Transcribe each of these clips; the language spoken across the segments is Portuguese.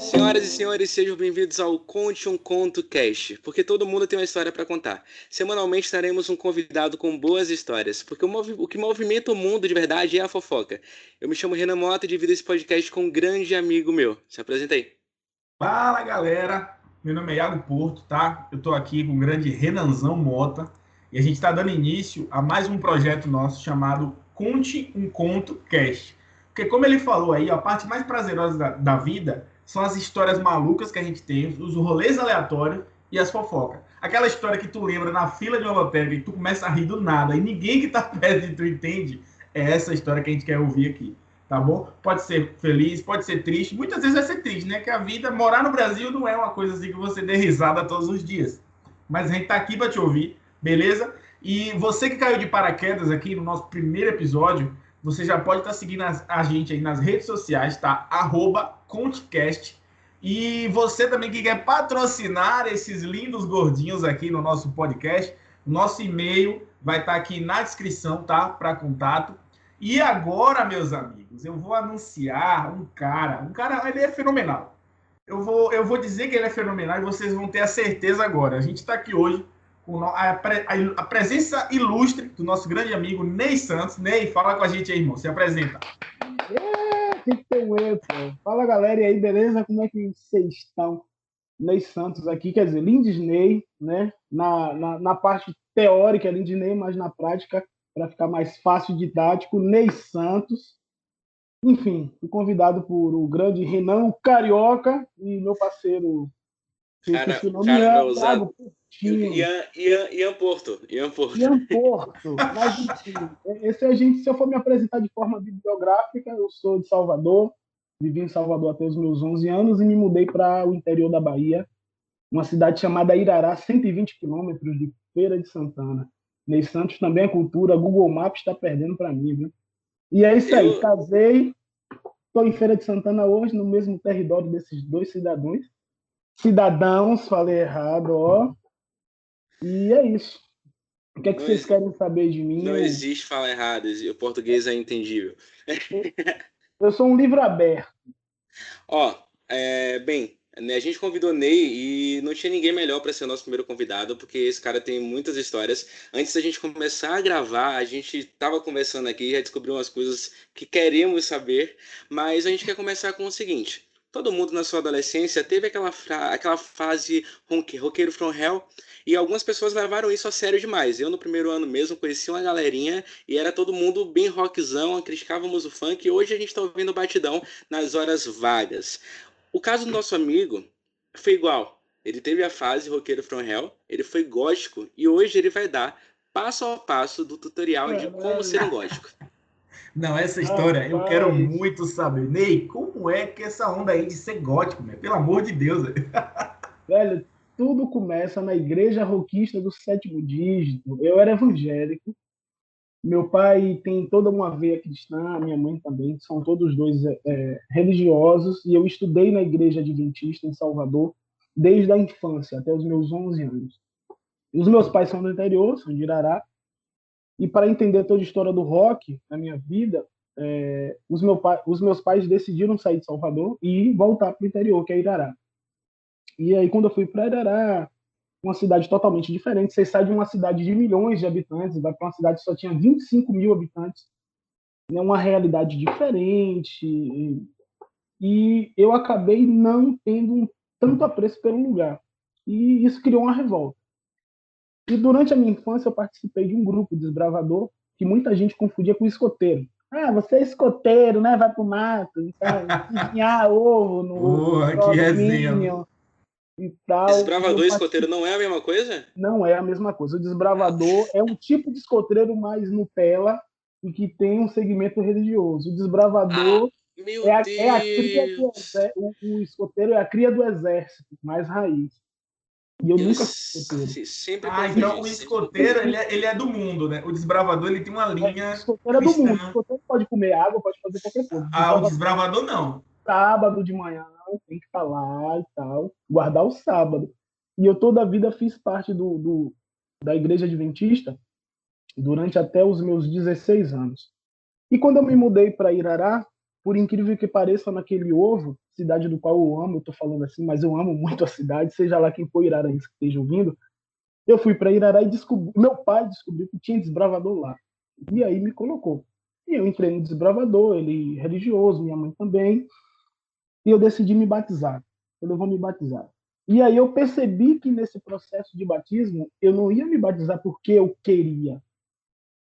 Senhoras e senhores, sejam bem-vindos ao Conte um Conto Cast, porque todo mundo tem uma história para contar. Semanalmente teremos um convidado com boas histórias, porque o, o, que movimenta o mundo de verdade é a fofoca. Eu me chamo Renan Mota e divido esse podcast com um grande amigo meu. Se apresenta aí. Fala galera, meu nome é Iago Porto, tá? Eu tô aqui com o grande Renanzão Mota e a gente está dando início a mais um projeto nosso chamado Conte um Conto Cast. Porque como ele falou aí, a parte mais prazerosa da, da vida são as histórias malucas que a gente tem, os rolês aleatórios e as fofocas. Aquela história que tu lembra na fila de uma e tu começa a rir do nada e ninguém que tá perto de tu entende, é essa história que a gente quer ouvir aqui, tá bom? Pode ser feliz, pode ser triste, muitas vezes vai ser triste, né? Que a vida, morar no Brasil não é uma coisa assim que você dê risada todos os dias. Mas a gente tá aqui para te ouvir, beleza? E você que caiu de paraquedas aqui no nosso primeiro episódio, você já pode estar tá seguindo a, a, gente aí nas redes sociais, tá? Arroba Contcast. E você também que quer patrocinar esses lindos gordinhos aqui no nosso podcast, nosso e-mail vai estar tá aqui na descrição, tá? Para contato. E agora, meus amigos, eu vou anunciar um cara. Um cara, ele é fenomenal. Eu vou, eu vou dizer que ele é fenomenal e vocês vão ter a certeza agora. A gente está aqui hoje a, presença ilustre do nosso grande amigo Ney Santos. Ney, fala com a gente aí, irmão. Se apresenta. É, tem que ter um erro, Fala, galera, e aí, beleza? Como é que vocês estão? Ney Santos aqui, quer dizer, Lindisney, né? Na, na, na parte teórica, Lindisney, mas na prática, para ficar mais fácil didático, Ney Santos. Enfim, fui convidado por o grande Renan Carioca e meu parceiro. Cara, cara, ousado. Ian, Ian, Ian Porto. Ian Porto. Ian Porto. Esse é a gente, se eu for me apresentar de forma bibliográfica, eu sou de Salvador, vivi em Salvador até os meus 11 anos e me mudei para o interior da Bahia, uma cidade chamada Irará, 120 quilômetros de Feira de Santana. Ney Santos também é cultura, Google Maps está perdendo para mim, viu? E é isso aí, eu... casei, estou em Feira de Santana hoje, no mesmo território desses dois cidadãos. Cidadãos, falei errado, ó. E é isso. O que é que não vocês querem saber de mim? Não existe falar errado, o português é entendível. Eu sou um livro aberto. Ó, é, bem, né, a gente convidou Ney e não tinha ninguém melhor para ser o nosso primeiro convidado, porque esse cara tem muitas histórias. Antes da gente começar a gravar, a gente estava conversando aqui, já descobriu umas coisas que queremos saber, mas a gente quer começar com o seguinte. Todo mundo na sua adolescência teve aquela, aquela fase roqueiro from hell e algumas pessoas levaram isso a sério demais. Eu, no primeiro ano mesmo, conheci uma galerinha e era todo mundo bem rockzão, criticávamos o funk e hoje a gente está ouvindo batidão nas horas vagas. O caso do nosso amigo foi igual. Ele teve a fase roqueiro from hell, ele foi gótico e hoje ele vai dar passo a passo do tutorial de como ser um gótico. Não, essa história eu quero muito saber. Ney, como é que essa onda aí de ser gótico? Pelo amor de Deus. Velho, tudo começa na igreja roquista do sétimo dígito. Eu era evangélico. Meu pai tem toda uma veia cristã, minha mãe também, são todos dois é, é, religiosos. E eu estudei na igreja adventista em Salvador desde a infância, até os meus 11 anos. E os meus pais são do interior, são de Irará. E para entender toda a história do rock na minha vida, é, os, meu os, meus pais decidiram sair de Salvador e voltar para o interior, que é Irará. E aí, quando eu fui para Irará, uma cidade totalmente diferente, você sai de uma cidade de milhões de habitantes, vai para uma cidade que só tinha 25 mil habitantes, é uma realidade diferente. E, e eu acabei não tendo um tanto apreço pelo lugar. E isso criou uma revolta. E durante a minha infância eu participei de um grupo desbravador que muita gente confundia com escoteiro. Ah, você é escoteiro, né? Vai pro mato, então, cozinhar ovo no Porra, que resenha. E tal. Desbravador e escoteiro não é a mesma coisa? Não é a mesma coisa. O desbravador é um tipo de escoteiro mais Nutella e que tem um segmento religioso. O desbravador ah, é, a, é, a, cria do o, o escoteiro é a cria do exército, mais raiz. E eu, eu nunca fui Sempre ah, então o escoteiro ele é, ele é, do mundo, né? O desbravador ele tem uma linha. É, o escoteiro é do mundo. O escoteiro pode comer água, pode fazer qualquer coisa. Ah, o desbravador não. Sábado de manhã tem que estar lá e tal, guardar o sábado. E eu toda a vida fiz parte do, do da igreja adventista durante até os meus 16 anos. E quando eu me mudei para Irará, por incrível que pareça, naquele ovo, cidade do qual eu amo, eu tô falando assim, mas eu amo muito a cidade, seja lá quem for Iraraense que esteja ouvindo. Eu fui para Irará e descobri, meu pai descobriu que tinha desbravador lá. E aí me colocou. E eu entrei no desbravador, ele religioso, minha mãe também. E eu decidi me batizar. Eu vou me batizar. E aí eu percebi que nesse processo de batismo eu não ia me batizar porque eu queria,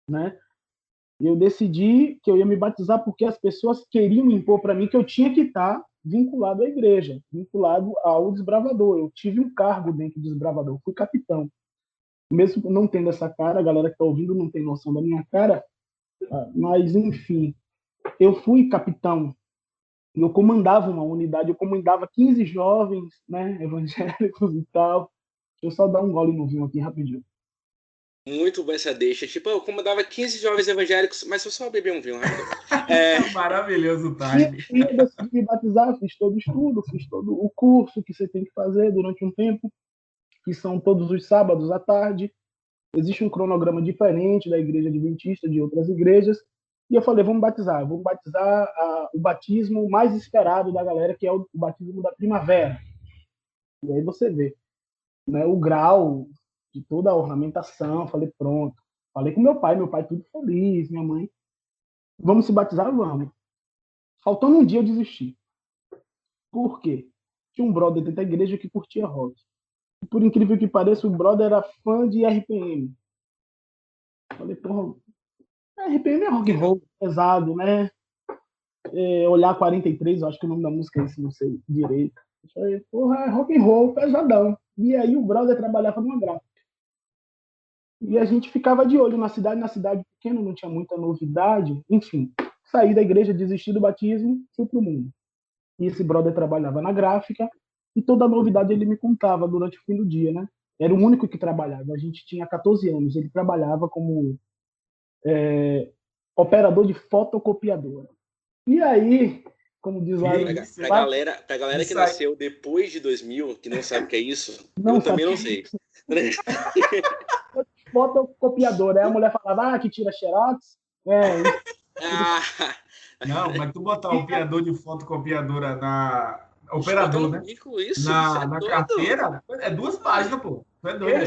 né? Eu decidi que eu ia me batizar porque as pessoas queriam impor para mim que eu tinha que estar vinculado à igreja, vinculado ao desbravador. Eu tive um cargo dentro do desbravador, fui capitão. Mesmo não tendo essa cara, a galera que está ouvindo não tem noção da minha cara, ah, mas enfim, eu fui capitão. Eu comandava uma unidade, eu comandava 15 jovens, né, evangélicos e tal. Deixa eu só dar um gole no vinho aqui rapidinho. Muito boa essa deixa. Tipo, eu comandava 15 jovens evangélicos, mas eu só bebi um vinho É... Maravilhoso, time. E, e eu decidi me batizar, fiz todo o estudo, fiz todo o curso que você tem que fazer durante um tempo, que são todos os sábados à tarde. Existe um cronograma diferente da igreja adventista, de outras igrejas. E eu falei, vamos batizar, vamos batizar a, o batismo mais esperado da galera, que é o, o batismo da primavera. E aí você vê né, o grau de toda a ornamentação. Falei, pronto. Falei com meu pai, meu pai tudo feliz, minha mãe. Vamos se batizar? Vamos. Faltando um dia eu desisti. Por quê? Tinha um brother dentro da igreja que curtia rock. Por incrível que pareça, o brother era fã de RPM. Falei, porra, RPM é rock and roll pesado, né? É, Olhar 43, eu acho que o nome da música é esse, não sei direito. Falei, porra, é rock and roll pesadão. E aí o brother trabalhava numa gráfica. E a gente ficava de olho na cidade, na cidade pequena, não tinha muita novidade. Enfim, saí da igreja, desisti do batismo, fui para o mundo. E esse brother trabalhava na gráfica e toda a novidade ele me contava durante o fim do dia, né? Era o único que trabalhava. A gente tinha 14 anos. Ele trabalhava como é, operador de fotocopiadora. E aí, como diz lá... Pra, pra galera, pra galera que nasceu depois de 2000, que não sabe o que é isso, não eu também não sei. fotocopiadora. Aí a mulher falava, ah, que tira xerox. É, ah. Não, mas tu botar o operador de fotocopiadora na. Operador, né? Isso, na, isso é na carteira, é duas páginas, pô. é doido.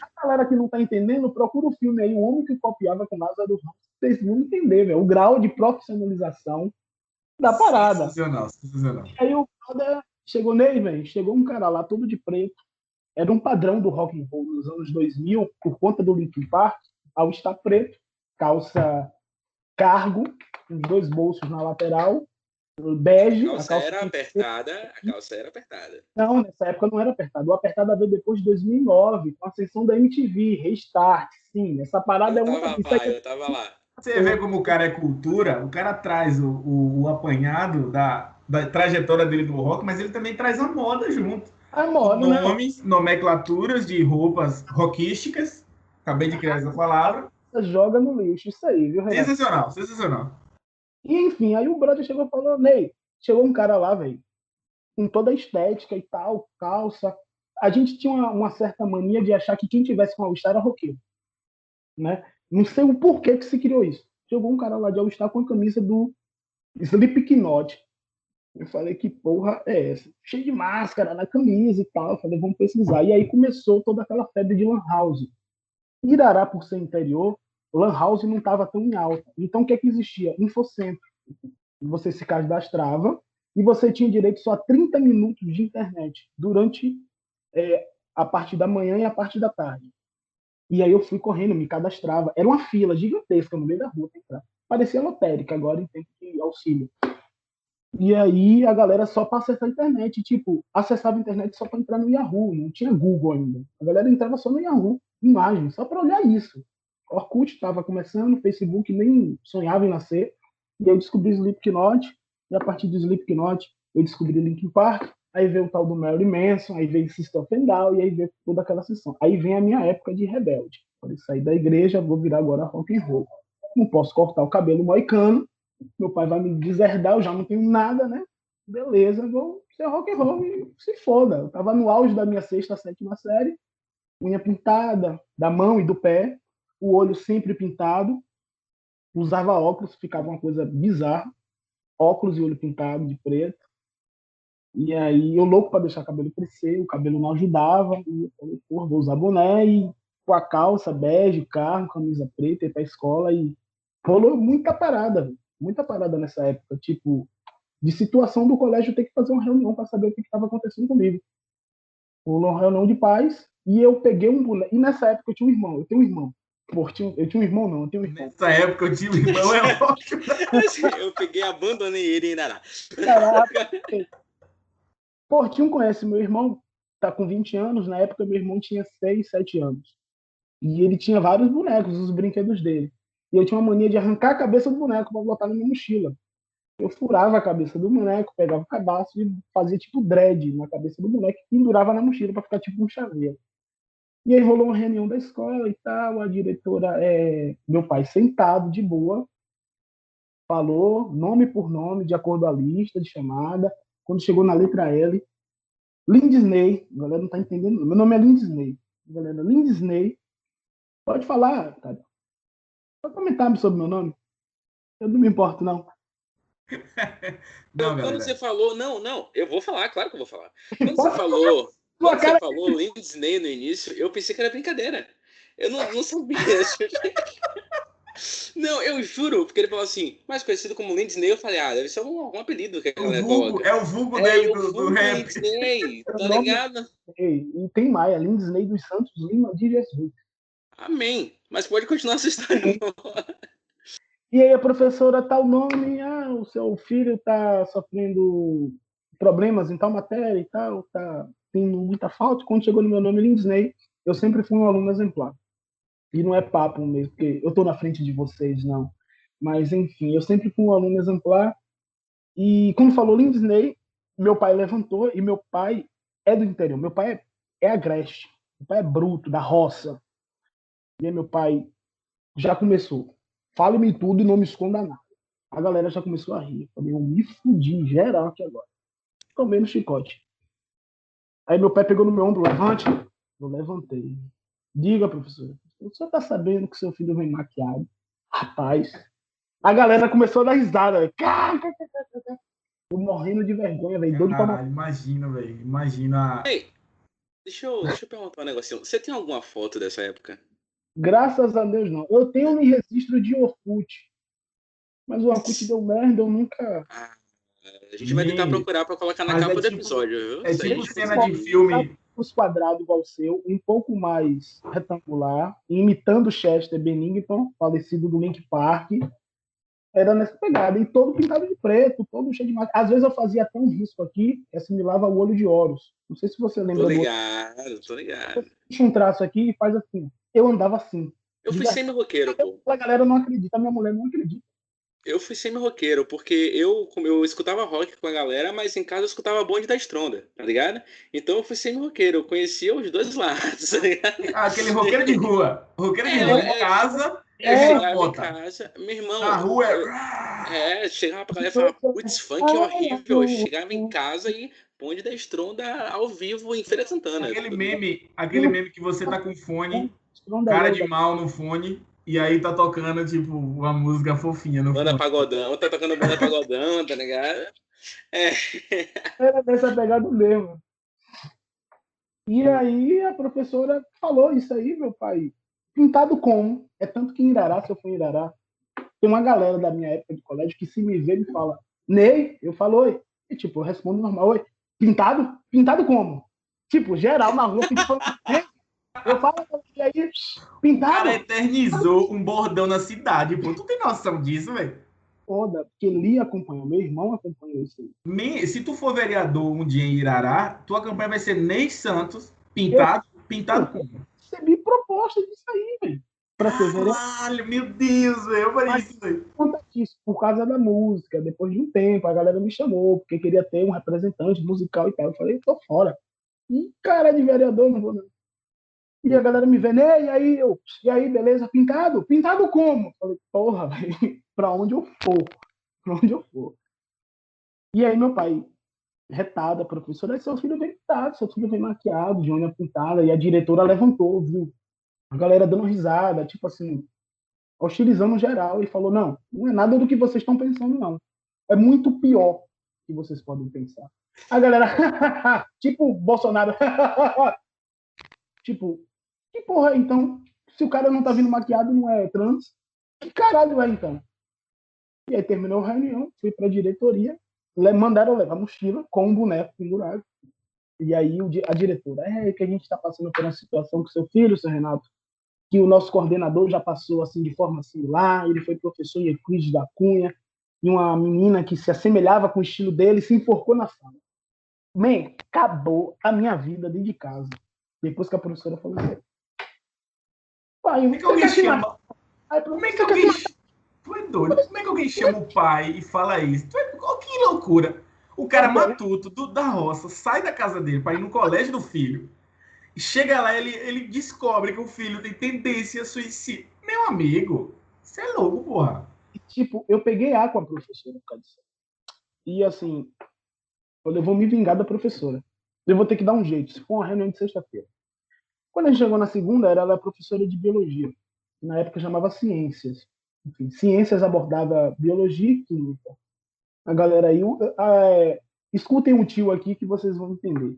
A galera que não tá entendendo, procura o filme aí, O Homem que Copiava com Lázaro Ramos. Vocês vão entender, velho. O grau de profissionalização da parada. Sensacional, sensacional. Aí o cara chegou nele, velho. Chegou um cara lá, todo de preto, era um padrão do rock and roll nos anos 2000, por conta do Linkin Park, ao estar preto, calça cargo, os dois bolsos na lateral, bege. A calça, a calça era apertada, a calça era apertada. Não, nessa época não era apertada. O apertada veio depois de 2009, com a ascensão da MTV, Restart, sim. Essa parada eu é uma... Lá, eu tava lá. Você vê como o cara é cultura, o cara traz o, o, o apanhado da, da trajetória dele do rock, mas ele também traz a moda junto. A moda, né? Nomes, né? nomenclaturas de roupas rockísticas. Acabei de criar essa palavra. Joga no lixo, isso aí, viu, Renato? Sensacional, sensacional. E enfim, aí o brother chegou falando, Ney, chegou um cara lá, velho, com toda a estética e tal, calça. A gente tinha uma, uma certa mania de achar que quem tivesse com All-Star era roqueiro. Né? Não sei o porquê que se criou isso. Chegou um cara lá de All-Star com a camisa do Slipknot. Eu falei, que porra é essa? Cheio de máscara na camisa e tal. Eu falei, vamos pesquisar. E aí começou toda aquela febre de Lan House. Irará, por ser interior, Lan House não estava tão em alta. Então, o que é que existia? Infocentro. Você se cadastrava e você tinha direito só a 30 minutos de internet durante é, a parte da manhã e a parte da tarde. E aí eu fui correndo, me cadastrava. Era uma fila gigantesca no meio da rua. Parecia lotérica agora em tempo de auxílio. E aí a galera só para acessar a internet, tipo, acessava a internet só para entrar no Yahoo, não tinha Google ainda. A galera entrava só no Yahoo, imagem, só para olhar isso. Orkut estava começando, Facebook nem sonhava em nascer, e eu descobri Slipknot, e a partir do Slipknot eu descobri Linkin Park, aí veio o tal do Mary Manson, aí veio System of Down, e aí veio toda aquela sessão. Aí vem a minha época de rebelde. Falei, sair da igreja, vou virar agora rock and roll. Não posso cortar o cabelo moicano, meu pai vai me deserdar, eu já não tenho nada, né? Beleza, vou ser rock and roll e se foda. Eu tava no auge da minha sexta, sétima série, unha pintada, da mão e do pé, o olho sempre pintado, usava óculos, ficava uma coisa bizarra, óculos e olho pintado de preto. E aí eu louco para deixar o cabelo crescer, o cabelo não ajudava, e eu falei, vou usar boné e com a calça bege, carro, camisa preta, ir pra escola e rolou muita parada, muita parada nessa época, tipo, de situação do colégio ter que fazer uma reunião para saber o que estava acontecendo comigo. Uma reunião de paz e eu peguei um boneco. E nessa época eu tinha um irmão, eu tenho um irmão. Pô, eu tinha um irmão, não, eu tenho um irmão. Nessa época eu tinha um irmão, é ótimo. eu peguei, abandonei ele em Dará. Caraca. Portinho conhece meu irmão, tá com 20 anos, na época meu irmão tinha 6, 7 anos. E ele tinha vários bonecos, os brinquedos dele. E eu tinha uma mania de arrancar a cabeça do boneco para botar na minha mochila. Eu furava a cabeça do boneco, pegava o cadastro e fazia tipo dread na cabeça do boneco e pendurava na mochila para ficar tipo um chaveiro. E aí rolou uma reunião da escola e tal, a diretora, é, meu pai sentado de boa, falou nome por nome, de acordo com a lista de chamada. Quando chegou na letra L, Lindisney, a galera não tá entendendo, meu nome é Lindisney. Galera, Lindisney, pode falar, cara. Pode comentar sobre meu nome. Eu não me importo, não. não, quando você falou, não, não, eu vou falar, claro que eu vou falar. Quando você falou, quando você falou Lindsay no início, eu pensei que era brincadeira. Eu não, não sabia. Não, eu juro, porque ele falou assim, mais conhecido como Lindsay, eu falei, ah, deve ser algum, algum apelido que a galera coloca. É o vulgo é, dele do, do rap. Lindsay, tá ligado? Ei, e tem mais, a Lindsay dos Santos Lima de Jesus. Amém. Mas pode continuar essa história. E aí a professora tal tá nome, ah, o seu filho está sofrendo problemas em tal matéria e tal, está tendo muita falta. Quando chegou no meu nome, Lindsay, eu sempre fui um aluno exemplar. E não é papo mesmo, porque eu estou na frente de vocês, não. Mas, enfim, eu sempre fui um aluno exemplar. E quando falou Lindsay, meu pai levantou e meu pai é do interior. Meu pai é, é agreste. Meu pai é bruto, da roça. E aí meu pai já começou. Fale-me tudo e não me esconda nada. A galera já começou a rir. Eu falei, eu me fudi geral aqui agora. Comendo chicote. Aí meu pai pegou no meu ombro, levante. Eu levantei. Diga, professor. O senhor tá sabendo que seu filho vem maquiado? Rapaz. A galera começou a dar risada. Eu morrendo de vergonha, velho. Doido pra Imagina, velho. Imagina. Ei, deixa eu, deixa eu perguntar um negocinho. Você tem alguma foto dessa época? Graças a Deus, não. Eu tenho um registro de Orkut. Mas o Orkut deu merda, eu nunca. Ah, a gente vai tentar procurar para colocar na mas capa é do tipo, episódio, viu? É tipo cena de filme. Os quadrados igual o seu, um pouco mais retangular, imitando Chester Bennington, falecido do Link Park. Era nessa pegada. E todo pintado de preto, todo cheio de maquiagem. Às vezes eu fazia até um risco aqui que assimilava o olho de Horus. Não sei se você lembra. Tô ligado, tô ligado. Deixa um traço aqui e faz assim eu andava assim. Eu fui semi-roqueiro, pô. A galera não acredita, a minha mulher não acredita. Eu fui semi-roqueiro, porque eu, eu escutava rock com a galera, mas em casa eu escutava bonde da Estronda, tá ligado? Então eu fui semi-roqueiro, eu conhecia os dois lados, tá ligado? Ah, aquele roqueiro de rua. Roqueiro de é, rua em casa. É, é, em casa. Meu irmão. Na rua é. É, chegava pra galera e falava, putz, funk é horrível. Eu chegava em casa e bonde da Estronda ao vivo em Feira Santana. Aquele meme, aquele meme que você tá com fone cara de mal no fone, e aí tá tocando, tipo, uma música fofinha no Banda fone. pagodão, tá tocando banda pagodão, tá ligado? É. Era dessa pegada mesmo. E aí a professora falou isso aí, meu pai. Pintado como? É tanto que em Irará, se eu for em Irará, tem uma galera da minha época de colégio que se me vê me fala, Ney, eu falo oi. E tipo, eu respondo normal, oi. Pintado? Pintado como? Tipo, geral na rua, tipo, eu falo e aí, pintado. O cara eternizou um bordão na cidade, pô. Tu tem noção disso, velho? Foda, porque ele acompanhou, meu irmão acompanhou isso aí. Se tu for vereador um dia em Irará, tua campanha vai ser Ney Santos, pintado, eu, pintado como? Recebi proposta disso aí, velho. Pra ser vereador. Caralho, meu Deus, velho. Eu falei isso, velho. isso por causa da música. Depois de um tempo, a galera me chamou, porque queria ter um representante musical e tal. Eu falei, tô fora. E cara de vereador, não vou não. E a galera me vendo, e aí, eu, e aí, beleza? Pintado? Pintado como? falei, porra, pra onde eu for? Pra onde eu for. E aí meu pai, retado, a professora, seu filho vem pintado, seu filho vem maquiado, de unha pintada, e a diretora levantou, viu? A galera dando risada, tipo assim, hostilizando geral, e falou, não, não é nada do que vocês estão pensando, não. É muito pior. que vocês podem pensar. A galera, tipo Bolsonaro, tipo, que porra, então, se o cara não tá vindo maquiado não é trans, que caralho é então? E aí terminou a reunião, fui pra diretoria, mandaram levar mochila com um boneco pendurado. E aí a diretora, é que a gente está passando por uma situação com seu filho, seu Renato, que o nosso coordenador já passou assim de forma similar, ele foi professor em Euclides da Cunha, e uma menina que se assemelhava com o estilo dele se enforcou na sala. Man, acabou a minha vida dentro de casa. Depois que a professora falou assim. Pai, como é que alguém chama? Aí, como é que alguém... Tu é doido? Como é que alguém chama o pai e fala isso? Tu é... Que loucura! O cara matuto do, da roça sai da casa dele para ir no colégio do filho. Chega lá, ele, ele descobre que o filho tem tendência a suicídio. Meu amigo, você é louco, porra. Tipo, eu peguei A com a professora por causa disso. E assim, eu vou me vingar da professora. Eu vou ter que dar um jeito. Se for uma reunião de sexta-feira. Quando a gente chegou na segunda, era professora de biologia. Na época chamava ciências. Enfim, ciências abordava biologia e química a galera aí, é, escutem o tio aqui que vocês vão entender.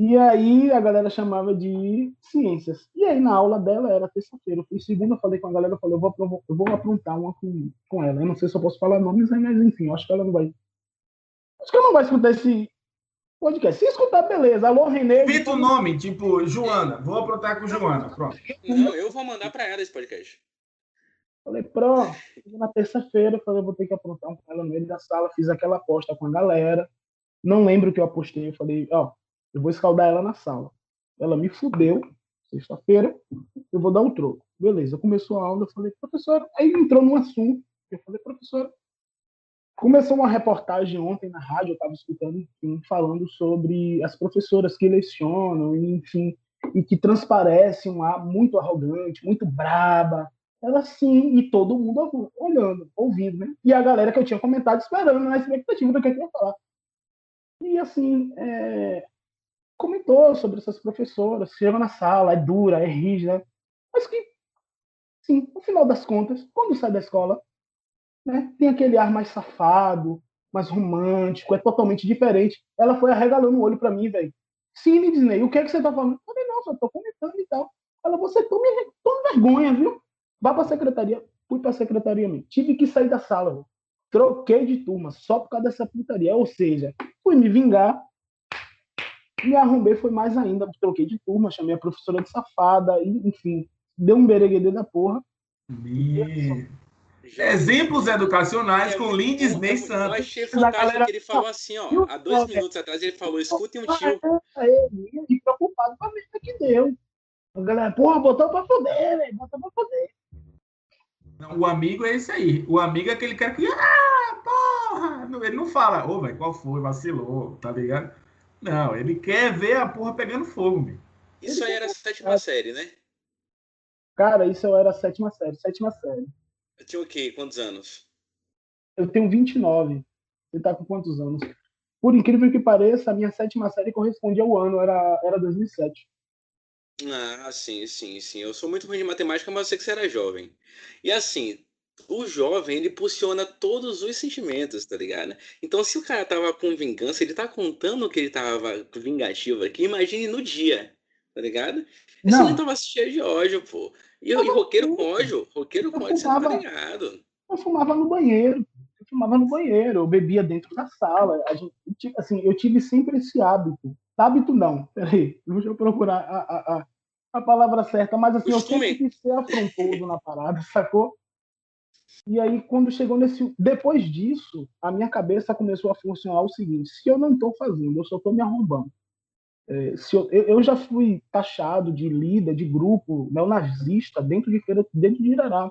E aí a galera chamava de ciências. E aí na aula dela era terça-feira. Fui segunda, falei com a galera, falei, eu vou, eu vou aprontar uma com, com ela. Eu não sei se eu posso falar nomes, mas enfim, acho que ela não vai. Acho que ela não vai escutar esse podcast. Se escutar, beleza. Alô, Renê. Pita o nome, tipo, Joana. Vou aprontar com Joana. Pronto. Não, eu vou mandar para ela esse podcast. Falei, pronto, na terça-feira, falei, vou ter que aprontar um com ela no meio da sala, fiz aquela aposta com a galera. Não lembro o que eu apostei, eu falei, ó, eu vou escaldar ela na sala. Ela me fudeu, sexta-feira, eu vou dar um troco. Beleza, começou a aula, eu falei, professora, aí entrou num assunto, eu falei, professora, começou uma reportagem ontem na rádio, eu estava escutando, enfim, falando sobre as professoras que lecionam, enfim, e que transparecem um ar muito arrogante, muito braba, ela sim, e todo mundo olhando, ouvindo, né? E a galera que eu tinha comentado esperando na expectativa do que eu ia falar. E assim, é... comentou sobre essas professoras, chega na sala, é dura, é rígida, mas que, sim, no final das contas, quando sai da escola, né, tem aquele ar mais safado, mais romântico, é totalmente diferente. Ela foi arregalando o olho para mim, velho. Sim, Disney, o que é que você tá falando? Eu falei, não, só tô comentando e tal. Ela, você toma, toma vergonha, viu? Vá para a secretaria. Fui para a secretaria mesmo. Tive que sair da sala. Véio. Troquei de turma só por causa dessa putaria. Ou seja, fui me vingar. Me arrombei, foi mais ainda. Troquei de turma, chamei a professora de safada. E, enfim, deu um bereguedê da porra. Me... Exemplos educacionais é, com Lindes Ney Santos. Eu achei fantástico galera... que ele falou assim, ó, há dois minutos atrás ele falou, escutem um tio. E preocupado com a merda que deu. A galera, porra, botou pra foder, velho, botou pra foder. o amigo é esse aí. O amigo é aquele cara que, ah, porra! Ele não fala, ô, oh, velho, qual foi? Vacilou, tá ligado? Não, ele quer ver a porra pegando fogo, meu. Isso aí era a sétima é. série, né? Cara, isso era a sétima série, sétima série. Eu tinha o quê? Quantos anos? Eu tenho 29. Você tá com quantos anos? Por incrível que pareça, a minha sétima série correspondia ao ano, era, era 2007. Ah, sim, sim, sim. Eu sou muito ruim de matemática, mas eu sei que você era jovem. E assim, o jovem, ele impulsiona todos os sentimentos, tá ligado? Então, se o cara tava com vingança, ele tá contando que ele tava vingativo aqui, imagine no dia, tá ligado? Esse não tava cheio de ódio, pô. E, e roqueiro com ódio, roqueiro com ódio, você tá ligado? Eu fumava no banheiro, eu fumava no banheiro, eu bebia dentro da sala. A gente, assim, eu tive sempre esse hábito Hábito não, peraí, deixa eu procurar a, a, a, a palavra certa, mas assim, eu sempre quis ser afrontoso na parada, sacou? E aí, quando chegou nesse. Depois disso, a minha cabeça começou a funcionar o seguinte: se eu não estou fazendo, eu só estou me arrombando. É, se eu, eu, já fui taxado de líder de grupo neonazista dentro de feira, dentro de Irará.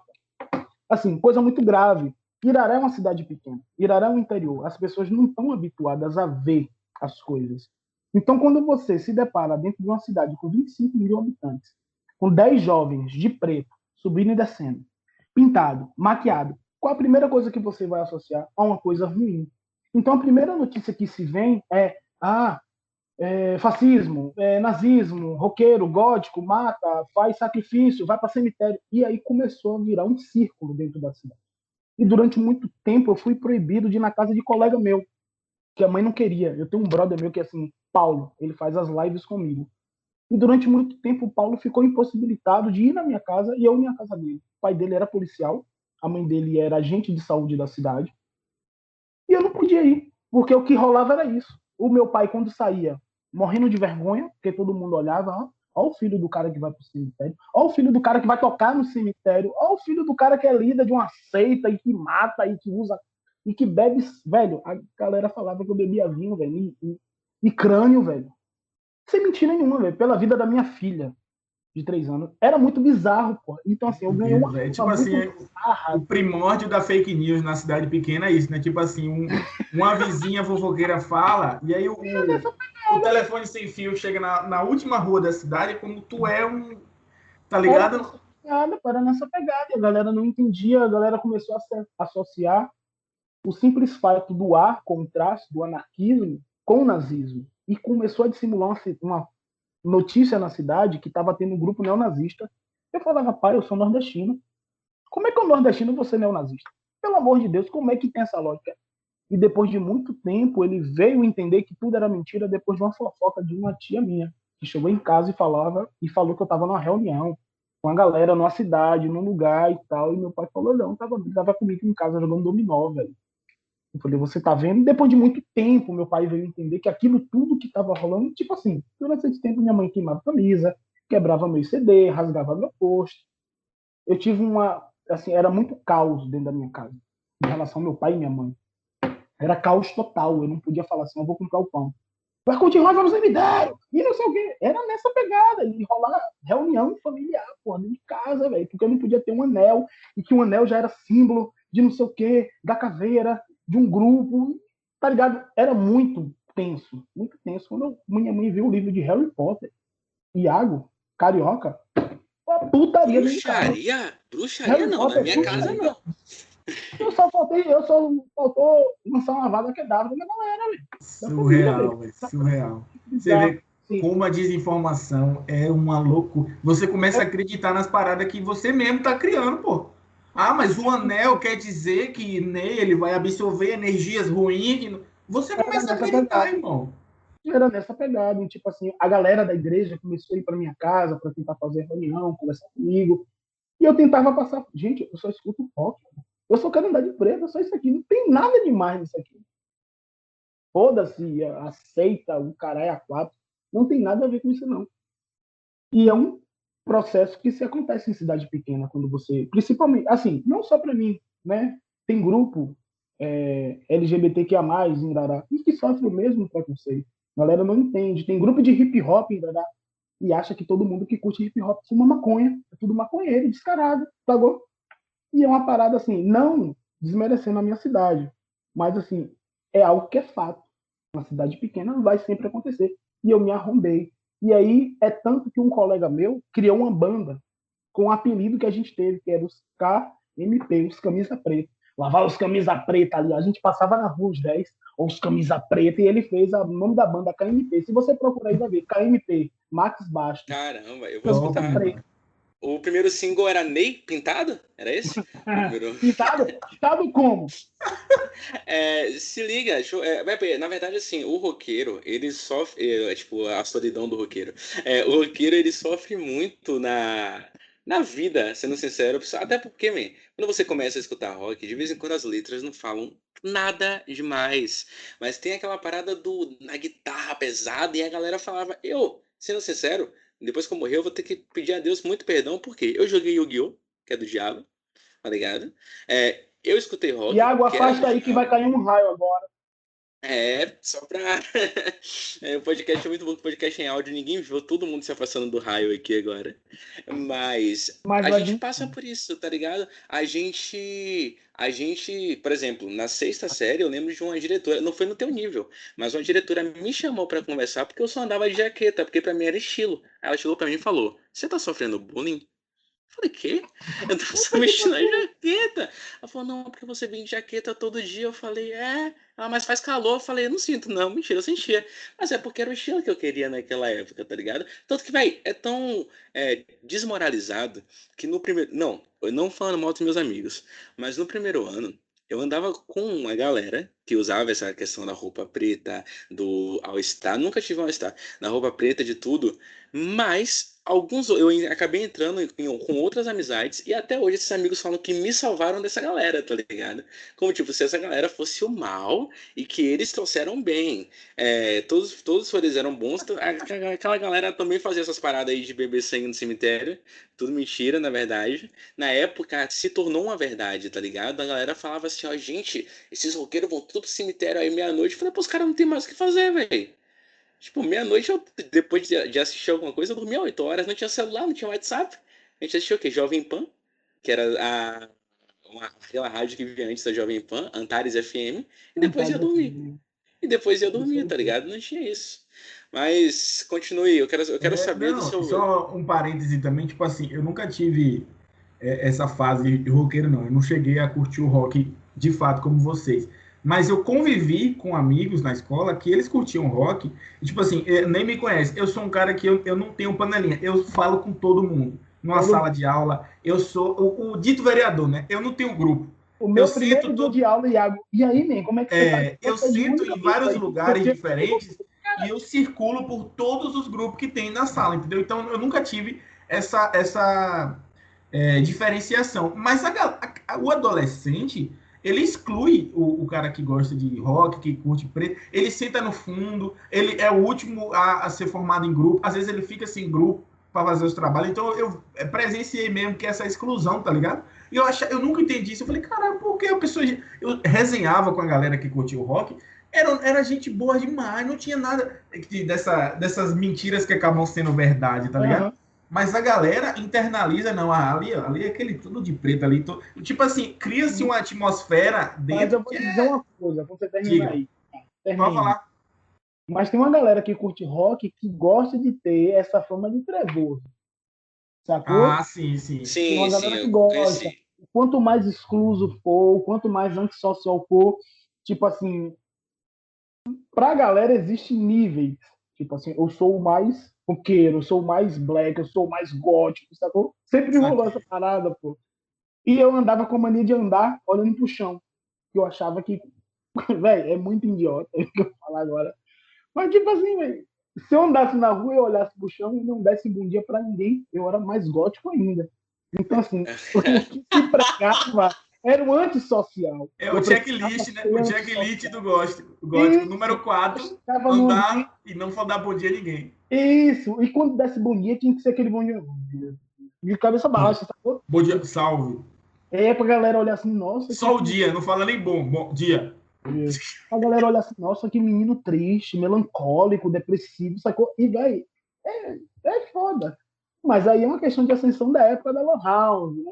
Assim, coisa muito grave. Irará é uma cidade pequena. Irará é um interior. As pessoas não estão habituadas a ver as coisas. Então, quando você se depara dentro de uma cidade com 25 mil habitantes, com 10 jovens de preto subindo e descendo, pintado, maquiado, qual a primeira coisa que você vai associar a uma coisa ruim? Então, a primeira notícia que se vem é: ah, é, fascismo, é, nazismo, roqueiro, gótico, mata, faz sacrifício, vai para cemitério. E aí começou a virar um círculo dentro da cidade. E durante muito tempo eu fui proibido de ir na casa de colega meu que a mãe não queria. Eu tenho um brother meu que é assim, Paulo, ele faz as lives comigo. E durante muito tempo o Paulo ficou impossibilitado de ir na minha casa e eu na casa dele. O pai dele era policial, a mãe dele era agente de saúde da cidade. E eu não podia ir, porque o que rolava era isso. O meu pai, quando saía, morrendo de vergonha, porque todo mundo olhava, ó, ó o filho do cara que vai pro cemitério, ó o filho do cara que vai tocar no cemitério, ó o filho do cara que é líder de uma seita e que mata e que usa e que bebe, velho, a galera falava que eu bebia vinho, velho, e, e, e crânio, velho. Sem mentira nenhuma, velho, pela vida da minha filha de três anos. Era muito bizarro, pô. Então, assim, eu ganhei uma. É, tipo assim, o primórdio da fake news na cidade pequena é isso, né? Tipo assim, um, uma vizinha fofoqueira fala, e aí o, o, o telefone sem fio chega na, na, última rua da cidade, como tu é um. Tá ligado? Nada, para nessa pegada. A galera não entendia, a galera começou a associar o simples fato do ar, contraste do anarquismo, com o nazismo. E começou a dissimular uma, uma notícia na cidade que estava tendo um grupo neonazista. Eu falava, pai, eu sou nordestino. Como é que o nordestino você é neonazista? Pelo amor de Deus, como é que tem essa lógica? E depois de muito tempo, ele veio entender que tudo era mentira depois de uma fofoca de uma tia minha, que chegou em casa e falava e falou que eu estava numa reunião com a galera numa cidade, num lugar e tal. E meu pai falou: não, tava, tava comigo em casa jogando dominó, velho. Eu falei, você tá vendo? Depois de muito tempo, meu pai veio entender que aquilo tudo que tava rolando, tipo assim, durante esse tempo minha mãe queimava camisa, quebrava meu CD, rasgava meu posto. Eu tive uma, assim, era muito caos dentro da minha casa, em relação ao meu pai e minha mãe. Era caos total, eu não podia falar assim, eu vou comprar o pão. Vai continuar, vamos cemitério, e não sei o quê. Era nessa pegada, e rolar reunião familiar, porra, dentro de casa, velho, porque eu não podia ter um anel, e que o um anel já era símbolo de não sei o quê, da caveira, de um grupo, tá ligado? Era muito tenso, muito tenso. Quando eu, minha mãe viu o livro de Harry Potter, Iago, Carioca, uma putaria. Bruxaria? Bruxaria Harry não, Potter, na minha casa não. Eu só faltei, eu só faltou lançar uma vaga que dava na galera, velho. Surreal, velho. Surreal. Você vê Sim. como a desinformação é uma loucura. Você começa a acreditar nas paradas que você mesmo tá criando, pô. Ah, mas o anel quer dizer que nele vai absorver energias ruins. Você começa a acreditar, irmão. Era nessa pegada, tipo assim, a galera da igreja começou a ir para minha casa para tentar fazer reunião, conversar comigo. E eu tentava passar, gente, eu só escuto rock. Eu só quero andar de preto, só isso aqui. Não tem nada demais nisso aqui. Foda-se, aceita o caralho a quatro. Não tem nada a ver com isso, não. E é um processo que se acontece em cidade pequena quando você, principalmente, assim, não só para mim, né? Tem grupo é, LGBTQIA+, em e que sofre o mesmo preconceito. A galera não entende. Tem grupo de hip hop em Dará e acha que todo mundo que curte hip hop fuma maconha. É tudo maconheiro, descarado, pagou? E é uma parada assim, não desmerecendo a minha cidade, mas assim, é algo que é fato. Uma cidade pequena vai sempre acontecer. E eu me arrombei. E aí é tanto que um colega meu criou uma banda com o um apelido que a gente teve, que era os KMP, os Camisa Preta. Lavar os Camisa Preta ali, a gente passava na rua os 10, ou os Camisa Preta, e ele fez o nome da banda KMP. Se você procurar aí, vai ver KMP, Max Baixo. Caramba, eu vou escutar. Preta. O primeiro single era Ney Pintado? Era esse? Primeiro... pintado? Pintado como? É, se liga, é, na verdade, assim, o roqueiro, ele sofre, é, tipo, a solidão do roqueiro. É, o roqueiro, ele sofre muito na, na vida, sendo sincero, até porque, man, quando você começa a escutar rock, de vez em quando as letras não falam nada demais, mas tem aquela parada do na guitarra pesada e a galera falava, eu, sendo sincero, depois que eu morrer, eu vou ter que pedir a Deus muito perdão, porque eu joguei Yu-Gi-Oh!, que é do diabo, tá ligado? É, eu escutei rock. Iago, afasta aí que vai cair um raio agora. É, só pra. é, o podcast é muito bom, podcast em áudio, ninguém viu todo mundo se afastando do raio aqui agora. Mas, Mas a gente passa por isso, tá ligado? A gente. A gente, por exemplo, na sexta série, eu lembro de uma diretora, não foi no teu nível, mas uma diretora me chamou para conversar porque eu só andava de jaqueta, porque para mim era estilo. Ela chegou para mim e falou: Você tá sofrendo bullying? Falei, quê? Eu tô só mexendo na jaqueta. Ela falou, não, porque você vem de jaqueta todo dia. Eu falei, é. Ela, mas faz calor. Eu falei, não sinto, não. Mentira, eu sentia. Mas é porque era o estilo que eu queria naquela época, tá ligado? Tanto que, vai, é tão é, desmoralizado que no primeiro. Não, eu não falando mal dos meus amigos, mas no primeiro ano, eu andava com uma galera que usava essa questão da roupa preta, do All-Star. Nunca tive um All-Star, da roupa preta, de tudo. Mas alguns eu acabei entrando em, com outras amizades e até hoje esses amigos falam que me salvaram dessa galera, tá ligado? Como tipo, se essa galera fosse o mal e que eles trouxeram bem. É, todos, todos eles eram bons. Aquela galera também fazia essas paradas aí de beber sangue no cemitério. Tudo mentira, na verdade. Na época se tornou uma verdade, tá ligado? A galera falava assim, ó, gente, esses roqueiros vão tudo pro cemitério aí meia-noite. Eu falei, pô, os caras não tem mais o que fazer, velho. Tipo, meia-noite, eu, depois de, de, assistir alguma coisa, eu dormia 8 horas, não tinha celular, não tinha WhatsApp. A gente assistiu o quê? Jovem Pan, que era a, uma, aquela rádio que vivia antes da Jovem Pan, Antares FM, e depois ia dormir. E depois ia dormir, tá ligado? Não tinha isso. Mas continue, eu quero, eu quero é, saber não, do seu. Só um parêntese também, tipo assim, eu nunca tive é, essa fase de roqueiro, não. Eu não cheguei a curtir o rock de fato como vocês. Mas eu convivi com amigos na escola que eles curtiam rock. E, tipo assim, eh, nem me conhece. Eu sou um cara que eu, eu não tenho panelinha. Eu falo com todo mundo. Numa todo sala de aula. Eu sou o, o, dito vereador, né? Eu não tenho grupo. O meu eu primeiro dia de aula, Iago. E aí, man, como é que é, você tá? Eu sinto em vários aí, lugares diferentes e eu circulo por todos os grupos que tem na sala, entendeu? Então, eu nunca tive essa, essa é, diferenciação. Mas a, a, o adolescente ele exclui o, o, cara que gosta de rock, que curte preto. Ele senta no fundo, ele é o último a, a ser formado em grupo. Às vezes ele fica sem grupo para fazer os trabalhos. Então eu presenciei mesmo que essa exclusão, tá ligado? E eu, achava, eu nunca entendi isso. Eu falei, caralho, por que a pessoa. Eu resenhava com a galera que curtia o rock. Era, era gente boa demais, não tinha nada de, dessa, dessas mentiras que acabam sendo verdade, tá ligado? Uhum. Mas a galera internaliza, não, ah, ali, ali é aquele tudo de preto ali. To... Tipo assim, cria-se uma atmosfera dentro. Mas eu vou dizer é... uma coisa, você terminar aí. Termina. Pode falar. Mas tem uma galera que curte rock que gosta de ter essa fama de trevoso. Sacou? Ah, sim, sim. Sim, tem uma galera sim, que gosta. Quanto mais excluso for, quanto mais antissocial for, tipo assim, pra galera existem níveis. Tipo assim, eu sou o mais roqueiro, eu sou mais black, eu sou mais gótico, sacou? Sempre rolou essa parada, pô. E eu andava com a mania de andar olhando pro chão. Que eu achava que, velho, é muito idiota o que eu falar agora. Mas, tipo assim, velho, se eu andasse na rua e olhasse pro chão e não desse bom dia pra ninguém, eu era mais gótico ainda. Então, assim, o que se pregava era um antissocial. É o checklist, né? O checklist do gótico. O gótico número 4, andar e não dar bom dia a ninguém. Isso, e quando desse bom dia, tinha que ser aquele bom dia de cabeça baixa, sacou? Bom dia, salve. É, pra galera olhar assim, nossa. Só o dia, não fala nem bom, bom dia. É. A galera olhar assim, nossa, que menino triste, melancólico, depressivo, sacou? E, vai é, é foda. Mas aí é uma questão de ascensão da época da Lan House, né?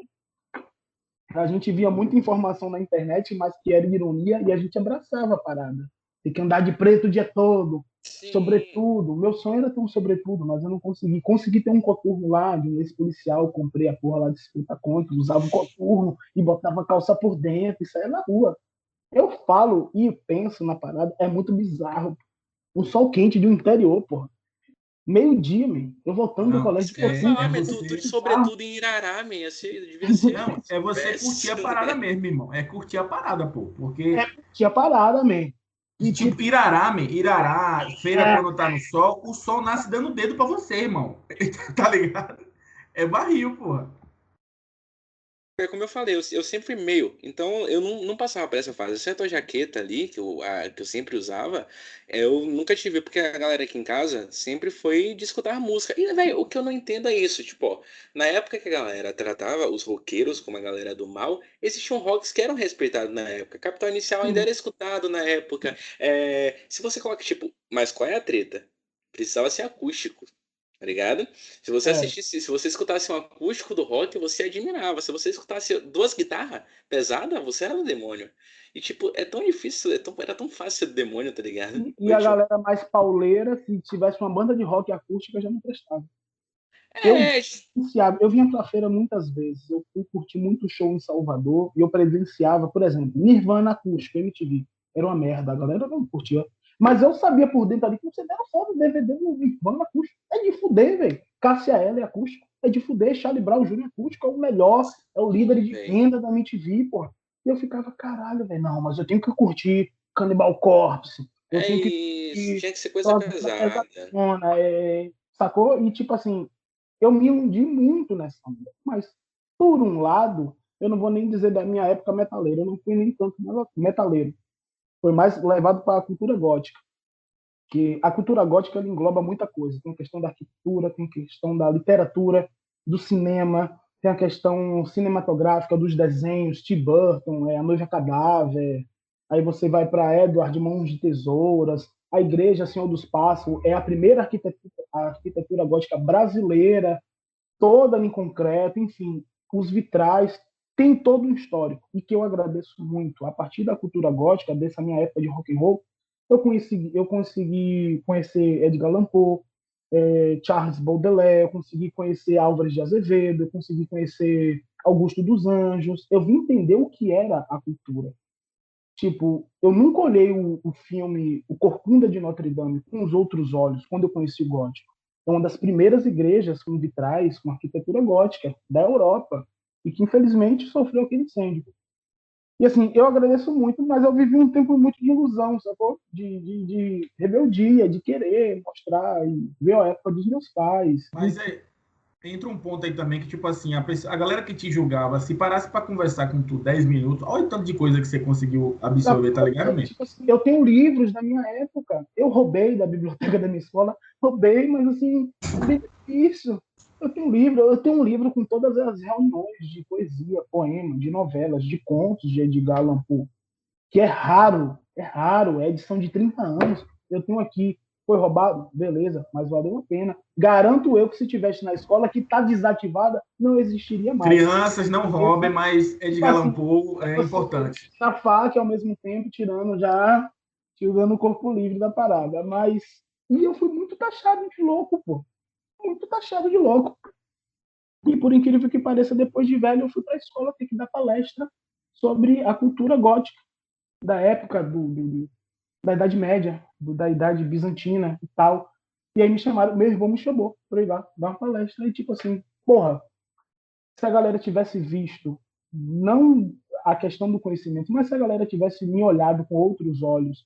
A gente via muita informação na internet, mas que era ironia, e a gente abraçava a parada. Tem que andar de preto o dia todo, Sim. sobretudo. Meu sonho era ter um sobretudo, mas eu não consegui. Consegui ter um coturno lá, de um ex-policial, comprei a porra lá de 50 contos, usava o coturno e botava a calça por dentro e saía na rua. Eu falo e penso na parada, é muito bizarro. O sol quente de um interior, porra. Meio-dia, man. Eu voltando não, do colégio de é, ah, é tudo, sobretudo em Irará, man. Assim, devia ser. Não, é você curtir a parada mesmo, irmão. É curtir a parada, pô. Porque. É curtir a parada, man. E tipo, Irará, man, Irará, feira é. quando tá no sol, o sol nasce dando dedo pra você, irmão. tá ligado? É barril, porra. É como eu falei, eu, eu sempre meio. Então eu não, não passava por essa fase. Exceto a jaqueta ali, que eu, a, que eu sempre usava, eu nunca tive, porque a galera aqui em casa sempre foi de escutar música. E, velho, o que eu não entendo é isso. Tipo, ó, na época que a galera tratava os roqueiros como a galera do mal, existiam rocks que eram respeitados na época. Capital Inicial ainda era escutado na época. É, se você coloca, tipo, mas qual é a treta? Precisava ser acústico. Tá ligado? Se você é. assistisse, se você escutasse um acústico do rock, você admirava. Se você escutasse duas guitarras pesadas, você era um demônio. E, tipo, é tão difícil, é tão, era tão fácil ser demônio, tá ligado? E, a galera mais pauleira, se tivesse uma banda de rock acústica, já não prestava. É... Eu, eu vinha pra feira muitas vezes. Eu fui curtir muito show em Salvador e eu presenciava, por exemplo, Nirvana acústico, MTV. Era uma merda, a galera não curtia. Mas eu sabia por dentro ali que você deram foda do DVD do Nirvana acústico. É de fuder, velho. Cássia L acústico. É de fuder. Charlie Brown Jr. acústico é o melhor. É o líder de venda da MTV, porra. E eu ficava, caralho, velho, não, mas eu tenho que curtir Cannibal Corpse. Eu é tenho que isso, tinha que ser coisa pesada. É, sacou? E tipo assim, eu me hundi muito nessa onda. Mas, por um lado, eu não vou nem dizer da minha época metaleira, eu não fui nem tanto metaleiro. Foi mais levado para a cultura gótica. Que a cultura gótica engloba muita coisa. Tem a questão da arquitetura, tem a questão da literatura, do cinema, tem a questão cinematográfica dos desenhos, Tim Burton, é, A Noiva Cadáver, aí você vai para Edward Mãos de Tesouras, a Igreja Senhor dos Passos é a primeira arquitetura, a arquitetura gótica brasileira, toda em concreto, enfim, os vitrais, tem todo um histórico, e que eu agradeço muito. A partir da cultura gótica, dessa minha época de rock and roll, eu, conheci, eu consegui conhecer Edgar Allan Poe, é, Charles Baudelaire, eu consegui conhecer Álvares de Azevedo, eu consegui conhecer Augusto dos Anjos, eu vim entender o que era a cultura. Tipo, eu nunca olhei o, o filme O Corcunda de Notre Dame com os outros olhos quando eu conheci o gótico. É uma das primeiras igrejas com vitrais, com arquitetura gótica da Europa e que infelizmente sofreu aquele incêndio. E assim, eu agradeço muito, mas eu vivi um tempo muito de ilusão, sacou? De, de, de rebeldia, de querer mostrar e ver a época dos meus pais. Mas é, entra um ponto aí também que, tipo assim, a, pessoa, a galera que te julgava, se parasse para conversar com tu 10 minutos, olha o tanto de coisa que você conseguiu absorver, tá ligado, mesmo? Tipo assim, eu tenho livros da minha época, eu roubei da biblioteca da minha escola, roubei, mas assim, isso. Eu tenho um livro, eu tenho um livro com todas as reuniões de poesia, poema, de novelas, de contos de Edgar Allan Poe, que é raro, é raro, é edição de 30 anos. Eu tenho aqui foi roubado? Beleza, mas valeu a pena. Garanto eu que se tivesse na escola que está desativada, não existiria mais. Crianças não roubem, mas Edgar Allan Poe é importante. Na faca, ao mesmo tempo, tirando já, tirando o corpo livre da parada. Mas. E eu fui muito taxado de louco, pô. Muito taxado de louco. E por incrível que pareça, depois de velho, eu fui para a escola ter que dar palestra sobre a cultura gótica da época do, do da Idade Média, do, da Idade Bizantina e tal. E aí me chamaram, meu irmão me chamou para ir lá dar uma palestra. E tipo assim, porra, se a galera tivesse visto, não a questão do conhecimento, mas se a galera tivesse me olhado com outros olhos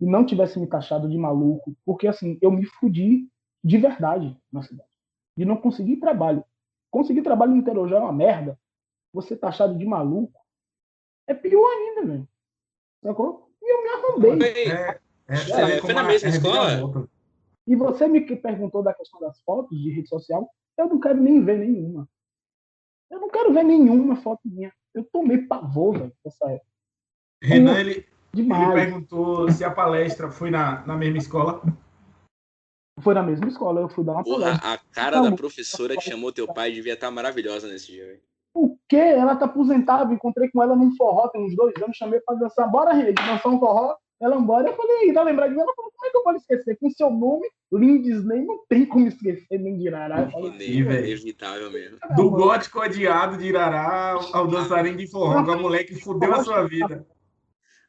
e não tivesse me taxado de maluco, porque assim, eu me fudi de verdade na cidade. E não consegui trabalho. Conseguir trabalho no interior já é uma merda. Você taxado de maluco é pior ainda, velho. Sacou? E eu me arrombei. É, é, é, foi na mesma escola? E você me perguntou da questão das fotos de rede social. Eu não quero nem ver nenhuma. Eu não quero ver nenhuma foto minha. Eu tomei pavor, velho, nessa época. Renan, ele, ele perguntou se a palestra foi na, na mesma escola. Foi na mesma escola, eu fui dar uma Porra, palestra. a cara então, da professora que chamou teu pai devia estar maravilhosa nesse dia, velho. O quê? Ela tá aposentada, encontrei com ela num forró tem uns dois anos, chamei pra dançar. Bora, rede, dançar um forró. Ela embora. Eu falei, tá lembrado de mim? Ela falou, como é que eu posso esquecer? Com seu nome, Lindsay, não tem como esquecer nem de Irará. Inevitável mesmo. Do gótico odiado de Irará ao dançarem de forró, com a mulher que fudeu a sua vida.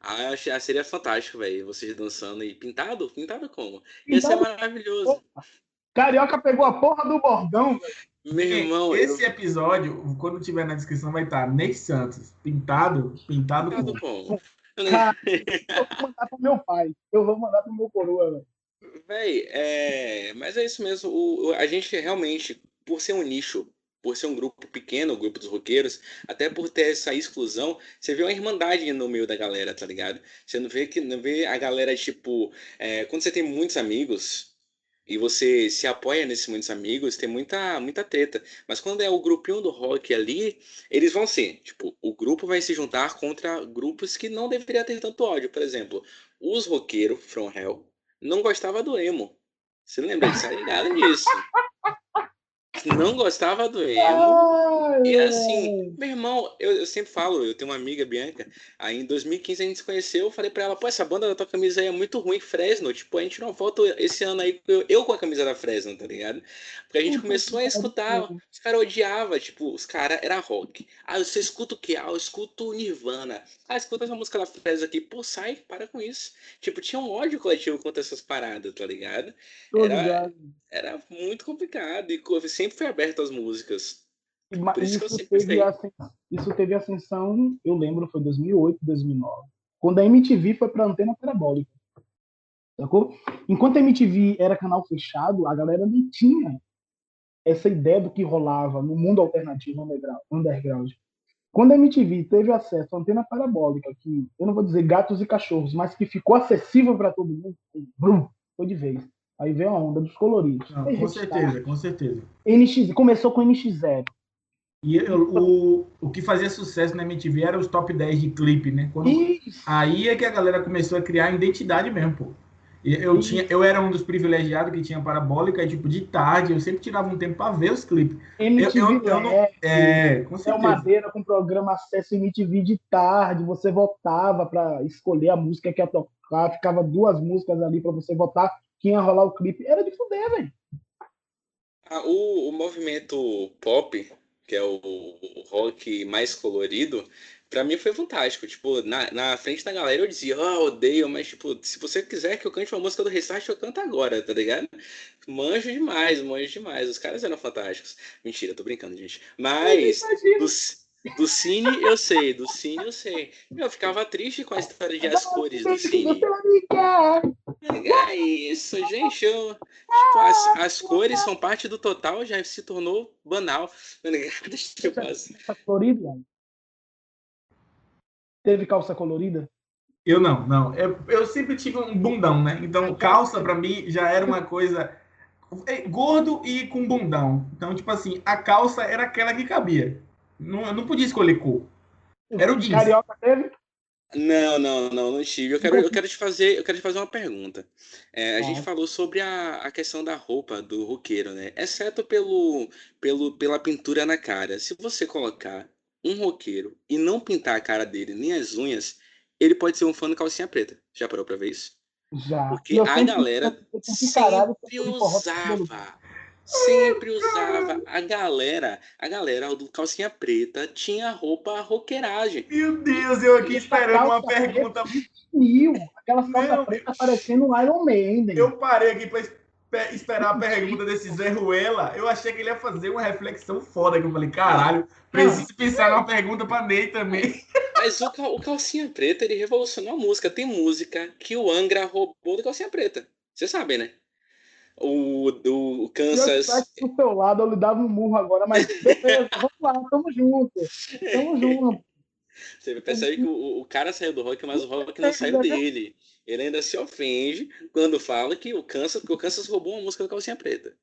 Ah, seria fantástico, velho. Vocês dançando e pintado? Pintado como? Ia ser maravilhoso. Carioca pegou a porra do bordão, velho. Meu irmão. Esse eu... episódio, quando tiver na descrição, vai estar Ney Santos, pintado, pintado, pintado com. Cara, eu vou mandar pro meu pai. Eu vou mandar pro meu coroa, velho. Véi, é... mas é isso mesmo. O, a gente realmente, por ser um nicho, por ser um grupo pequeno, o grupo dos roqueiros, até por ter essa exclusão, você vê uma irmandade no meio da galera, tá ligado? Você não vê que não vê a galera, tipo, é... quando você tem muitos amigos, e você se apoia nesses muitos amigos, tem muita, muita treta. Mas quando é o grupinho do rock ali, eles vão ser, tipo, o grupo vai se juntar contra grupos que não deveria ter tanto ódio. Por exemplo, os roqueiros From Hell não gostava do emo. Você lembra disso? Tá ligado nisso? não gostava do emo. Ai, e assim, meu irmão, eu, eu, sempre falo, eu tenho uma amiga, Bianca, aí em 2015 a gente se conheceu, eu falei pra ela, pô, essa banda da tua camisa aí é muito ruim, Fresno. Tipo, a gente uma foto esse ano aí, eu, eu com a camisa da Fresno, tá ligado? Porque a gente começou a escutar, os caras odiavam, tipo, os caras era rock. Ah, você escuta o que? Ah, eu escuto Nirvana. Ah, escuta essa música da Fresno aqui. Pô, sai, para com isso. Tipo, tinha um ódio coletivo contra essas paradas, tá ligado? Era, era muito complicado e sempre foi aberto às músicas. Por isso, isso, que eu teve ascensão, isso teve ascensão, eu lembro, foi 2008, 2009. Quando a MTV foi para antena parabólica. Sacou? Enquanto a MTV era canal fechado, a galera não tinha essa ideia do que rolava no mundo alternativo underground. Quando a MTV teve acesso à antena parabólica, que eu não vou dizer gatos e cachorros, mas que ficou acessível para todo mundo, brum, foi de vez. Aí veio a onda dos coloridos. Não, com certeza, com certeza. NX, começou com NX0. E eu, o, o que fazia sucesso na MTV era os top 10 de clipe, né? Quando, aí é que a galera começou a criar identidade mesmo, pô. Eu, tinha, eu era um dos privilegiados que tinha parabólica, e, tipo, de tarde, eu sempre tirava um tempo para ver os clipes. MTV eu, eu, eu não, é, com é certeza. Madeira com programa Acesso MTV de tarde, você votava para escolher a música que ia tocar, ficava duas músicas ali para você votar quem ia rolar o clipe. Era de fuder, velho. Ah, o, o movimento pop, que é o, o rock mais colorido, pra mim foi fantástico. Tipo, na, na frente da galera eu dizia, ah, oh, odeio, mas, tipo, se você quiser que eu cante uma música do Restart, eu canto agora, tá ligado? Manjo demais, manjo demais. Os caras eram fantásticos. Mentira, tô brincando, gente. Mas, do, do Cine eu sei, do Cine eu sei. Eu ficava triste com a história de as cores do Cine. É isso, gente. Eu, tipo, as, as cores são parte do total, já se tornou banal. Deixa eu passar. Colorida? Teve calça colorida? Eu não, não. Eu, eu sempre tive um bundão, né? Então, calça para mim já era uma coisa é, gordo e com bundão. Então, tipo assim, a calça era aquela que cabia. Não, eu não podia escolher cor. Era o jeans. Carioca teve? Não, não, não, não tive. Eu quero, eu quero te fazer, eu quero te fazer uma pergunta. É, a gente falou sobre a, a questão da roupa do roqueiro, né? Exceto pelo, pelo, pela pintura na cara. Se você colocar um roqueiro e não pintar a cara dele nem as unhas, ele pode ser um fã do calcinha preta. Já parou pra ver isso? Já. Porque a galera sempre usava sempre usava a galera, a galera do calcinha preta tinha roupa roqueiragem. Meu Deus, eu aqui esperando uma pergunta. Mil, aquela calça preta parecendo um Iron Maiden. Eu parei aqui para esperar a pergunta desse Zé Ruela. Eu achei que ele ia fazer uma reflexão foda. Que eu falei, caralho, preciso pensar numa pergunta para Ney também. Mas o, o Calcinha Preta, ele revolucionou a música. Tem música que o Angra roubou do Calcinha Preta. Vocês sabem, né? O, o Kansas. Eu do seu lado, eu lhe dava um murro agora, mas beleza, vamos lá, tamo junto. Tamo junto. Você percebe que o, o cara saiu do rock, mas o rock não saiu dele. Ele ainda se ofende quando fala que o Kansas, que o Kansas roubou uma música do Calcinha Preta.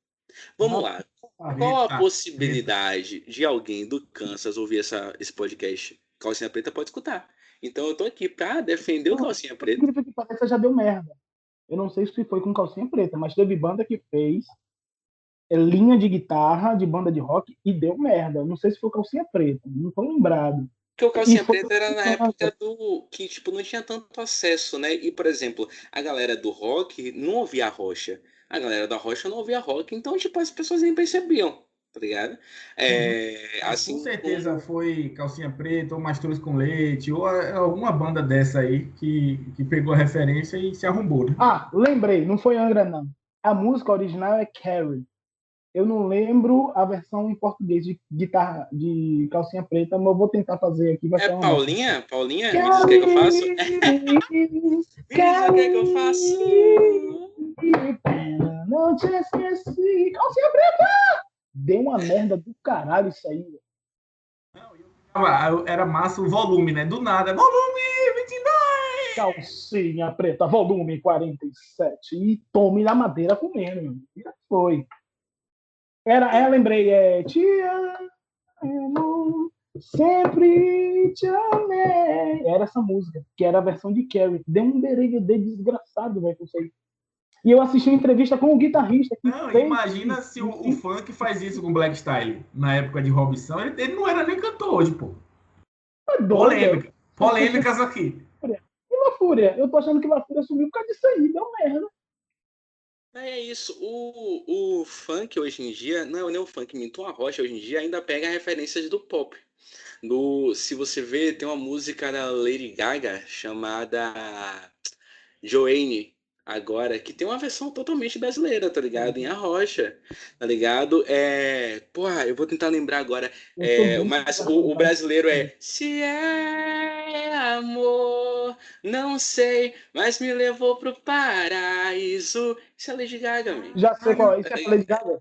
Vamos lá. Qual a possibilidade de alguém do Kansas ouvir essa, esse podcast? Calcinha Preta pode escutar. Então eu tô aqui pra defender o Calcinha Preta. Que parece já deu merda. Eu não sei se foi com calcinha preta, mas teve banda que fez é, linha de guitarra de banda de rock e deu merda. Não sei se foi calcinha preta, não tô lembrado. Porque o calcinha preta era na época do que tipo não tinha tanto acesso, né? E por exemplo, a galera do rock não ouvia a rocha. A galera da rocha não ouvia rock, então tipo as pessoas nem percebiam tá ligado? É, uhum. assim, com certeza foi Calcinha Preta, ou Mastruz com Leite, ou alguma banda dessa aí que, que pegou a referência e se arrombou. Né? Ah, lembrei, não foi Angra, não. A música original é Carrie. Eu não lembro a versão em português de guitarra de calcinha preta, mas eu vou tentar fazer aqui. é Paulinha? Uma... Paulinha? Me diz o que, é que eu faço? Me diz o que, é que eu faço? Não te esqueci. Calcinha preta! Deu uma merda do caralho isso aí. Não, era massa o volume, né? Do nada. Volume 22! Calcinha preta, volume 47. E tome na madeira comendo. Já foi. Era, é, lembrei, é. Te amo, sempre te amei. Era essa música, que era a versão de Carrie. Deu um de desgraçado, velho, com isso aí. E eu assisti uma entrevista com o um guitarrista. não, fez... imagina se o, o, funk faz isso com Black Style na época de Robson. Ele, ele não era nem cantor hoje, pô. É Polêmica. Polêmicas aqui. E La Fúria? Eu tô achando que La Fúria sumiu por causa disso aí. Deu merda. É isso. O, o funk hoje em dia, não é nem o funk, minto a rocha hoje em dia ainda pega referências do pop. Do, se você vê, tem uma música da Lady Gaga chamada Joanne agora que tem uma versão totalmente brasileira, tá ligado? Em A Rocha, tá ligado? É, porra, eu vou tentar lembrar agora. É, mas o, o, brasileiro é Se é amor, não sei, mas me levou pro paraíso. Isso é Lady Gaga. Já sei qual é. Isso é Lady Gaga?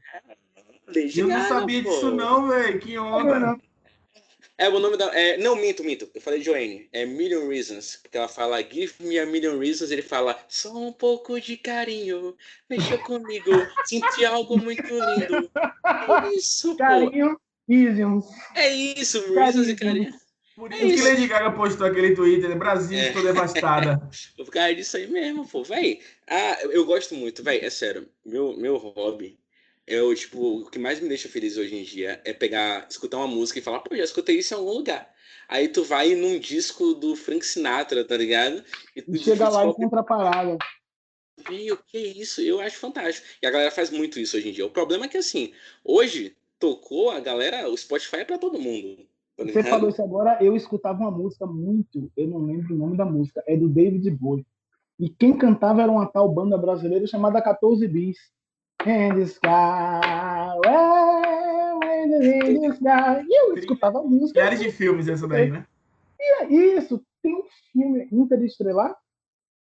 Lady eu não sabia pô. disso não, velho. Que onda. É, o nome da. É, não, minto, minto. Eu falei Joanne. É Million Reasons. Porque ela fala Give me a Million Reasons. Ele fala Só um pouco de carinho. Mexa comigo. Senti algo muito lindo. É isso, Carinho, Reasons. É isso, Reasons e carinho. Por isso, é isso que Lady Gaga postou aquele Twitter, né? Brasil, é. estou devastada. eu ficar disso aí mesmo, pô. Véi, ah, eu gosto muito, véi, é sério. Meu, meu hobby eu, tipo, o que mais me deixa feliz hoje em dia é pegar, escutar uma música e falar, pô, já escutei isso em algum lugar. Aí tu vai num disco do Frank Sinatra, tá ligado? E tu chega lá e encontra a parada. E o que é isso? Eu acho fantástico. E a galera faz muito isso hoje em dia. O problema é que, assim, hoje tocou, a galera, o Spotify é pra todo mundo. Tá Você falou isso agora, eu escutava uma música muito, eu não lembro o nome da música, é do David Bowie. E quem cantava era uma tal banda brasileira chamada 14 Bis in the sky, in the sky. E eu escutava a música. Milhares de filmes essa daí, né? E é isso. Tem um filme Interestelar?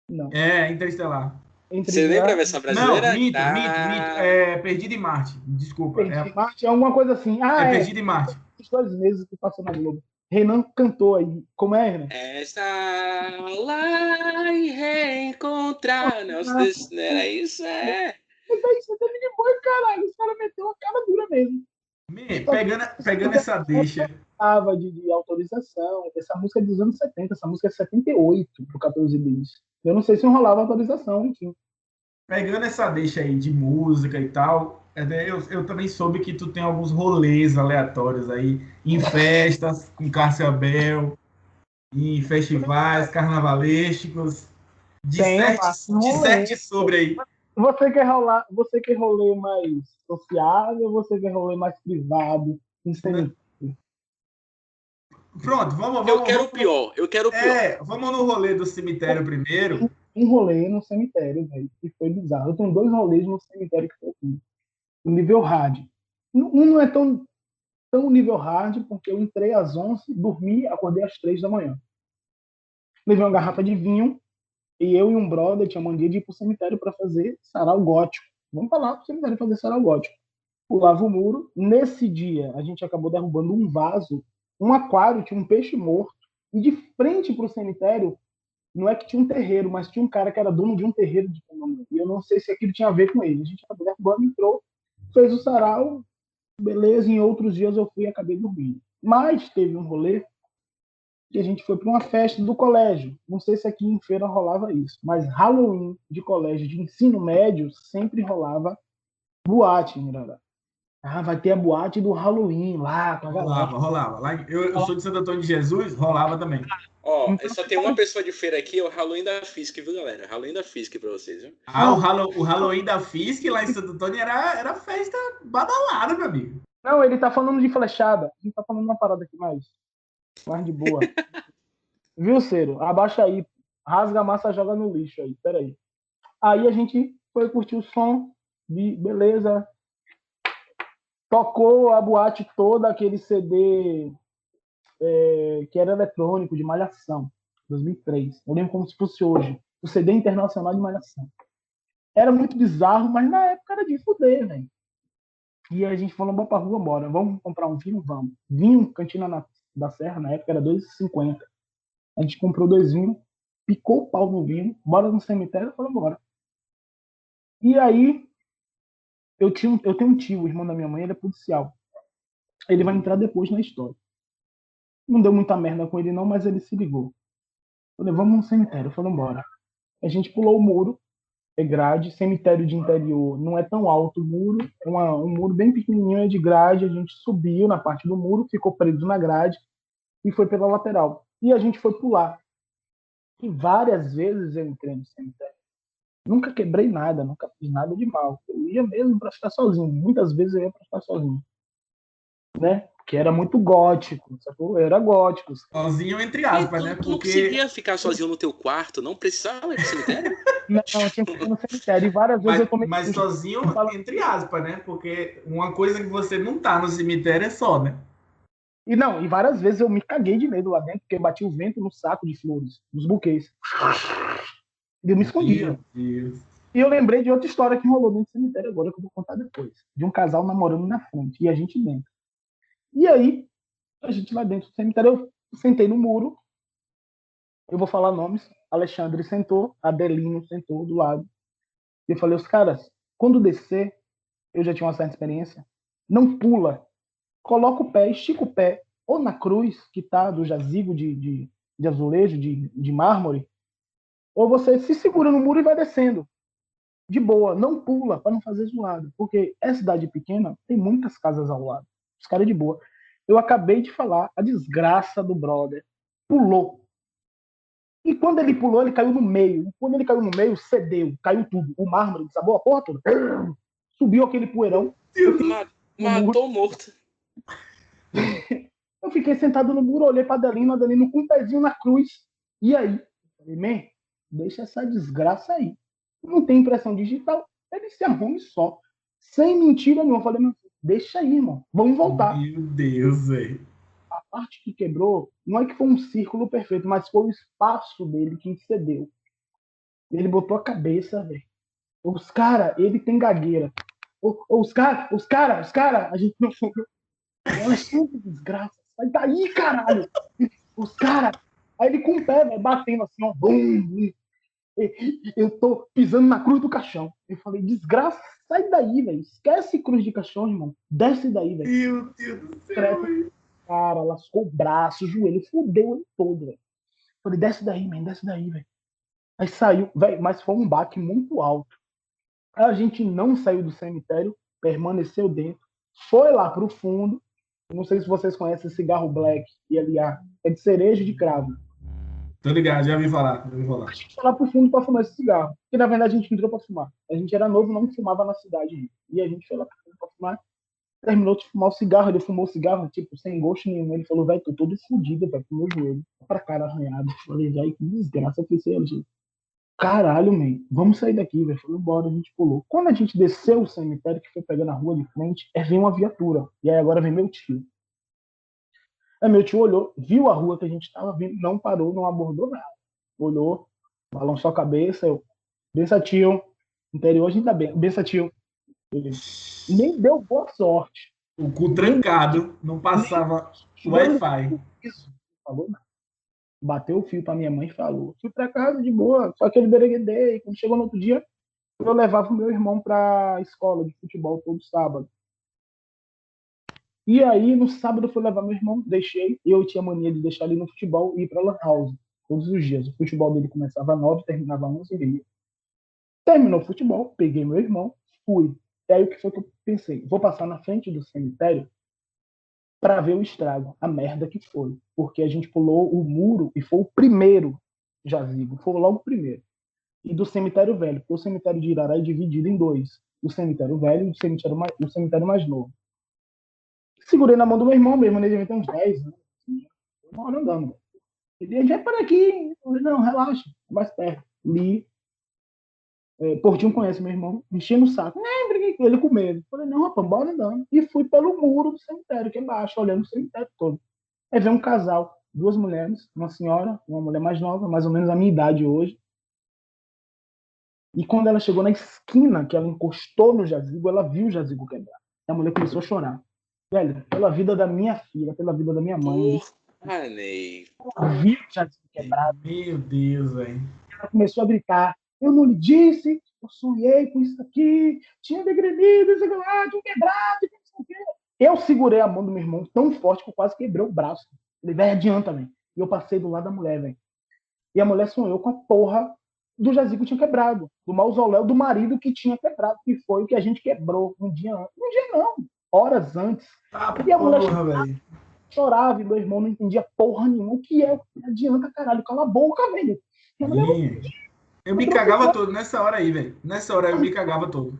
Não. É, Interestelar. Você lembra a versão brasileira? Não, mito, tá... mito, mito. É, Perdido em Marte. Desculpa. Perdido é... em Marte é alguma coisa assim. Ah, é, é Perdido em Marte. Os dois meses que passou na Globo. Renan cantou aí. Como é, Renan? Está lá e reencontrar. Não, era isso, é. Aí você teve de boa, caralho. Os caras meteu uma cara dura mesmo. Me, pegando, pegando essa deixa. Tava de, de, autorização. Essa música é dos anos 70, essa música é 78 pro 14 bis. Eu não sei se rolava autorização, enfim. Pegando essa deixa aí de música e tal, é, eu, eu também soube que tu tem alguns rolês aleatórios aí, em festas, com Cárcia Abel, em festivais carnavalescos. De sete sobre aí. Você quer rolar, você quer rolê mais sociável, você quer rolê mais privado, Pronto, vamos, vamos. Eu quero vamos, o pior, eu quero o pior. É, vamos no rolê do cemitério primeiro. Um rolê no cemitério, velho, que foi bizarro. Eu tenho dois rolês no cemitério que foi assim. Nível hard. Um não é tão, tão nível hard, porque eu entrei às 11, dormi, acordei às 3 da manhã. Levei uma garrafa de vinho, e eu e um brother tinha mania de ir pro cemitério para fazer sarau gótico. Vamos falar pro cemitério fazer sarau gótico. Pulava o muro. Nesse dia, a gente acabou derrubando um vaso, um aquário, tinha um peixe morto. E de frente pro cemitério, não é que tinha um terreiro, mas tinha um cara que era dono de um terreiro de condomínio. E eu não sei se aquilo tinha a ver com ele. A gente acabou derrubando, entrou, fez o sarau, beleza. Em outros dias eu fui e acabei dormindo. Mas teve um rolê que a gente foi para uma festa do colégio. Não sei se aqui em feira rolava isso, mas Halloween de colégio de ensino médio sempre rolava boate em Ah, vai ter a boate do Halloween lá. Com a rolava, rolava. Lá, eu, eu sou de Santo Antônio de Jesus, rolava também. Ó, oh, só tem uma pessoa de feira aqui, é o Halloween da Fisk, viu, galera? Halloween da Fisk pra vocês, viu? Ah, o, Halo, o Halloween da Fisk lá em Santo Antônio era, era festa badalada, meu amigo. Não, ele tá falando de flechada. A gente tá falando uma parada aqui mais. Mais de boa. Viu, Ciro? Abaixa aí. Rasga a massa, joga no lixo aí. Peraí. Aí a gente foi curtir o som. De, beleza. Tocou a boate toda, aquele CD é, que era eletrônico, de Malhação. 2003. Eu lembro como se fosse hoje. O CD internacional de Malhação. Era muito bizarro, mas na época era de fuder, velho. E a gente falou, vamos pra rua, bora. Vamos comprar um vinho? Vamos. Vinho, cantina na da Serra, na época era 2,50. A gente comprou dois vinhos, picou o pau no vinho, bora no cemitério e falou, bora. E aí, eu, tinha, eu tenho um tio, o irmão da minha mãe, ele é policial. Ele vai entrar depois na história. Não deu muita merda com ele não, mas ele se ligou. Falei, vamos no cemitério. Falei, bora. A gente pulou o muro, é grade, cemitério de interior não é tão alto o muro, é uma, um muro bem pequenininho, é de grade, a gente subiu na parte do muro, ficou preso na grade e foi pela lateral. E a gente foi pular. E várias vezes eu entrei no cemitério. Nunca quebrei nada, nunca fiz nada de mal. Eu ia mesmo para ficar sozinho. Muitas vezes eu ia para ficar sozinho. Né? Que era muito gótico, sacou? Era gótico. Sozinho, entre aspas, né? Tu Porque... não conseguia ficar sozinho no teu quarto, não precisava ir pro cemitério? Não, eu tinha que ir no cemitério. E várias vezes Mas, eu tomei. mas sozinho, entre aspas, né? Porque uma coisa que você não tá no cemitério é só, né? E não, e várias vezes eu me caguei de medo lá dentro, porque batia o vento no saco de flores, dos buquês. E eu me escondia. Meu Deus. E eu lembrei de outra história que rolou dentro do cemitério agora, que eu vou contar depois. De um casal namorando na frente e a gente dentro. E aí, a gente lá dentro do cemitério, eu sentei no muro. Eu vou falar nomes. Alexandre sentou, Adelino sentou do lado. E eu falei, os caras, quando descer, eu já tinha uma certa experiência, não pula. Coloca o pé, estica o pé, ou na cruz, que tá do jazigo de, de, de azulejo, de, de mármore, ou você se segura no muro e vai descendo de boa, não pula para não fazer zoado, porque é cidade pequena, tem muitas casas ao lado. Os caras de boa. Eu acabei de falar, a desgraça do brother pulou. E quando ele pulou, ele caiu no meio. E quando ele caiu no meio, cedeu, caiu tudo. O mármore desabou a porra toda. Subiu aquele poeirão. Ma- Matou morto. Eu fiquei sentado no muro, olhei para Adelino, Adelino com um pezinho na cruz. E aí? Eu Falei, man, deixa essa desgraça aí. Não tem impressão digital, ele se arrume só. Sem mentira nenhuma. Eu falei, meu, deixa aí, irmão. Vamos voltar. Meu Deus, velho. A parte que quebrou, não é que foi um círculo perfeito, mas foi o espaço dele que cedeu. Ele botou a cabeça, velho. Os caras, ele tem gagueira. Os caras, os caras, os caras, a gente não Ela é sempre desgraça. Sai daí, caralho. Os caras. Aí ele com o pé, velho, batendo assim, ó. Bum, bum. Eu tô pisando na cruz do caixão. Eu falei, desgraça, sai daí, velho. Esquece cruz de caixão, irmão. Desce daí, velho. Meu Deus do céu. Cara, lascou o braço, o joelho, fudeu ele todo, velho. Falei, desce daí, man, desce daí, velho. Aí saiu, velho, mas foi um baque muito alto. A gente não saiu do cemitério, permaneceu dentro, foi lá pro fundo. Não sei se vocês conhecem cigarro black e aliar. É de cereja de cravo. Tô ligado, já ouvi falar, já ouvi falar. A gente foi lá pro fundo pra fumar esse cigarro. Porque na verdade a gente entrou pra fumar. A gente era novo, não fumava na cidade. E a gente foi lá pro fundo pra fumar. Terminou de fumar o cigarro, ele fumou o cigarro, tipo, sem gosto nenhum. Ele falou, velho, tô todo fodido, velho, com meu joelho. Pra cara arranhado. Falei, velho, que desgraça que isso aí, gente. Caralho, man, vamos sair daqui, velho. Falei, bora, a gente pulou. Quando a gente desceu o cemitério, que foi pegando a rua de frente, é vem uma viatura. E aí agora vem meu tio. Aí meu tio olhou, viu a rua que a gente tava vindo, não parou, não abordou nada. Olhou, balançou a cabeça, eu, bença tio, interior a gente tá bem, bença tio. Ele nem deu boa sorte. O cu trancado, não passava Wi-Fi. Isso, não falou nada. Bateu o fio pra minha mãe e falou. Fui pra casa de boa, só aquele bereguedei. Quando chegou no outro dia, eu levava o meu irmão pra escola de futebol todo sábado. E aí, no sábado, eu fui levar meu irmão, deixei. Eu tinha mania de deixar ele no futebol e ir pra Lan House todos os dias. O futebol dele começava às 9, terminava às 11 e meia. Terminou o futebol, peguei meu irmão, fui. E aí, o que foi que eu pensei? Vou passar na frente do cemitério para ver o estrago, a merda que foi. Porque a gente pulou o muro e foi o primeiro jazigo, foi logo o primeiro. E do cemitério velho, porque o cemitério de Irará é dividido em dois: o cemitério velho e o cemitério mais, o cemitério mais novo. Segurei na mão do meu irmão mesmo, né? ele devia ter uns 10 anos. Assim, uma hora andando. Ele já é para aqui. Falei, não, relaxa, mais perto. Li. É, Portinho conhece meu irmão, enchendo o saco. Briguei com ele com medo. Falei, não, rapaz, bora andando. E fui pelo muro do cemitério, que é olhando o cemitério todo. Aí veio um casal, duas mulheres, uma senhora, uma mulher mais nova, mais ou menos a minha idade hoje. E quando ela chegou na esquina, que ela encostou no jazigo, ela viu o jazigo quebrar. E a mulher começou a chorar. Velho, pela vida da minha filha, pela vida da minha mãe, Porra, Ney. o jazigo quebrado. Meu Deus, velho. Ela começou a gritar. Eu não lhe disse, eu sonhei com isso aqui, tinha degredido, isso aqui lá, tinha quebrado, não sei o quê. Eu segurei a mão do meu irmão tão forte que eu quase quebrei o braço. Ele, velho, adianta, velho. E eu passei do lado da mulher, velho. E a mulher sonhou com a porra do jazigo que tinha quebrado, do mausoléu do marido que tinha quebrado, que foi o que a gente quebrou um dia antes. Um dia não, horas antes. Tá, E a mulher porra. Chorava e meu irmão não entendia porra nenhuma. O que é? Adianta, caralho, cala a boca, velho. E a mulher, Eu me cagava todo nessa hora aí, velho. Nessa hora eu me cagava todo.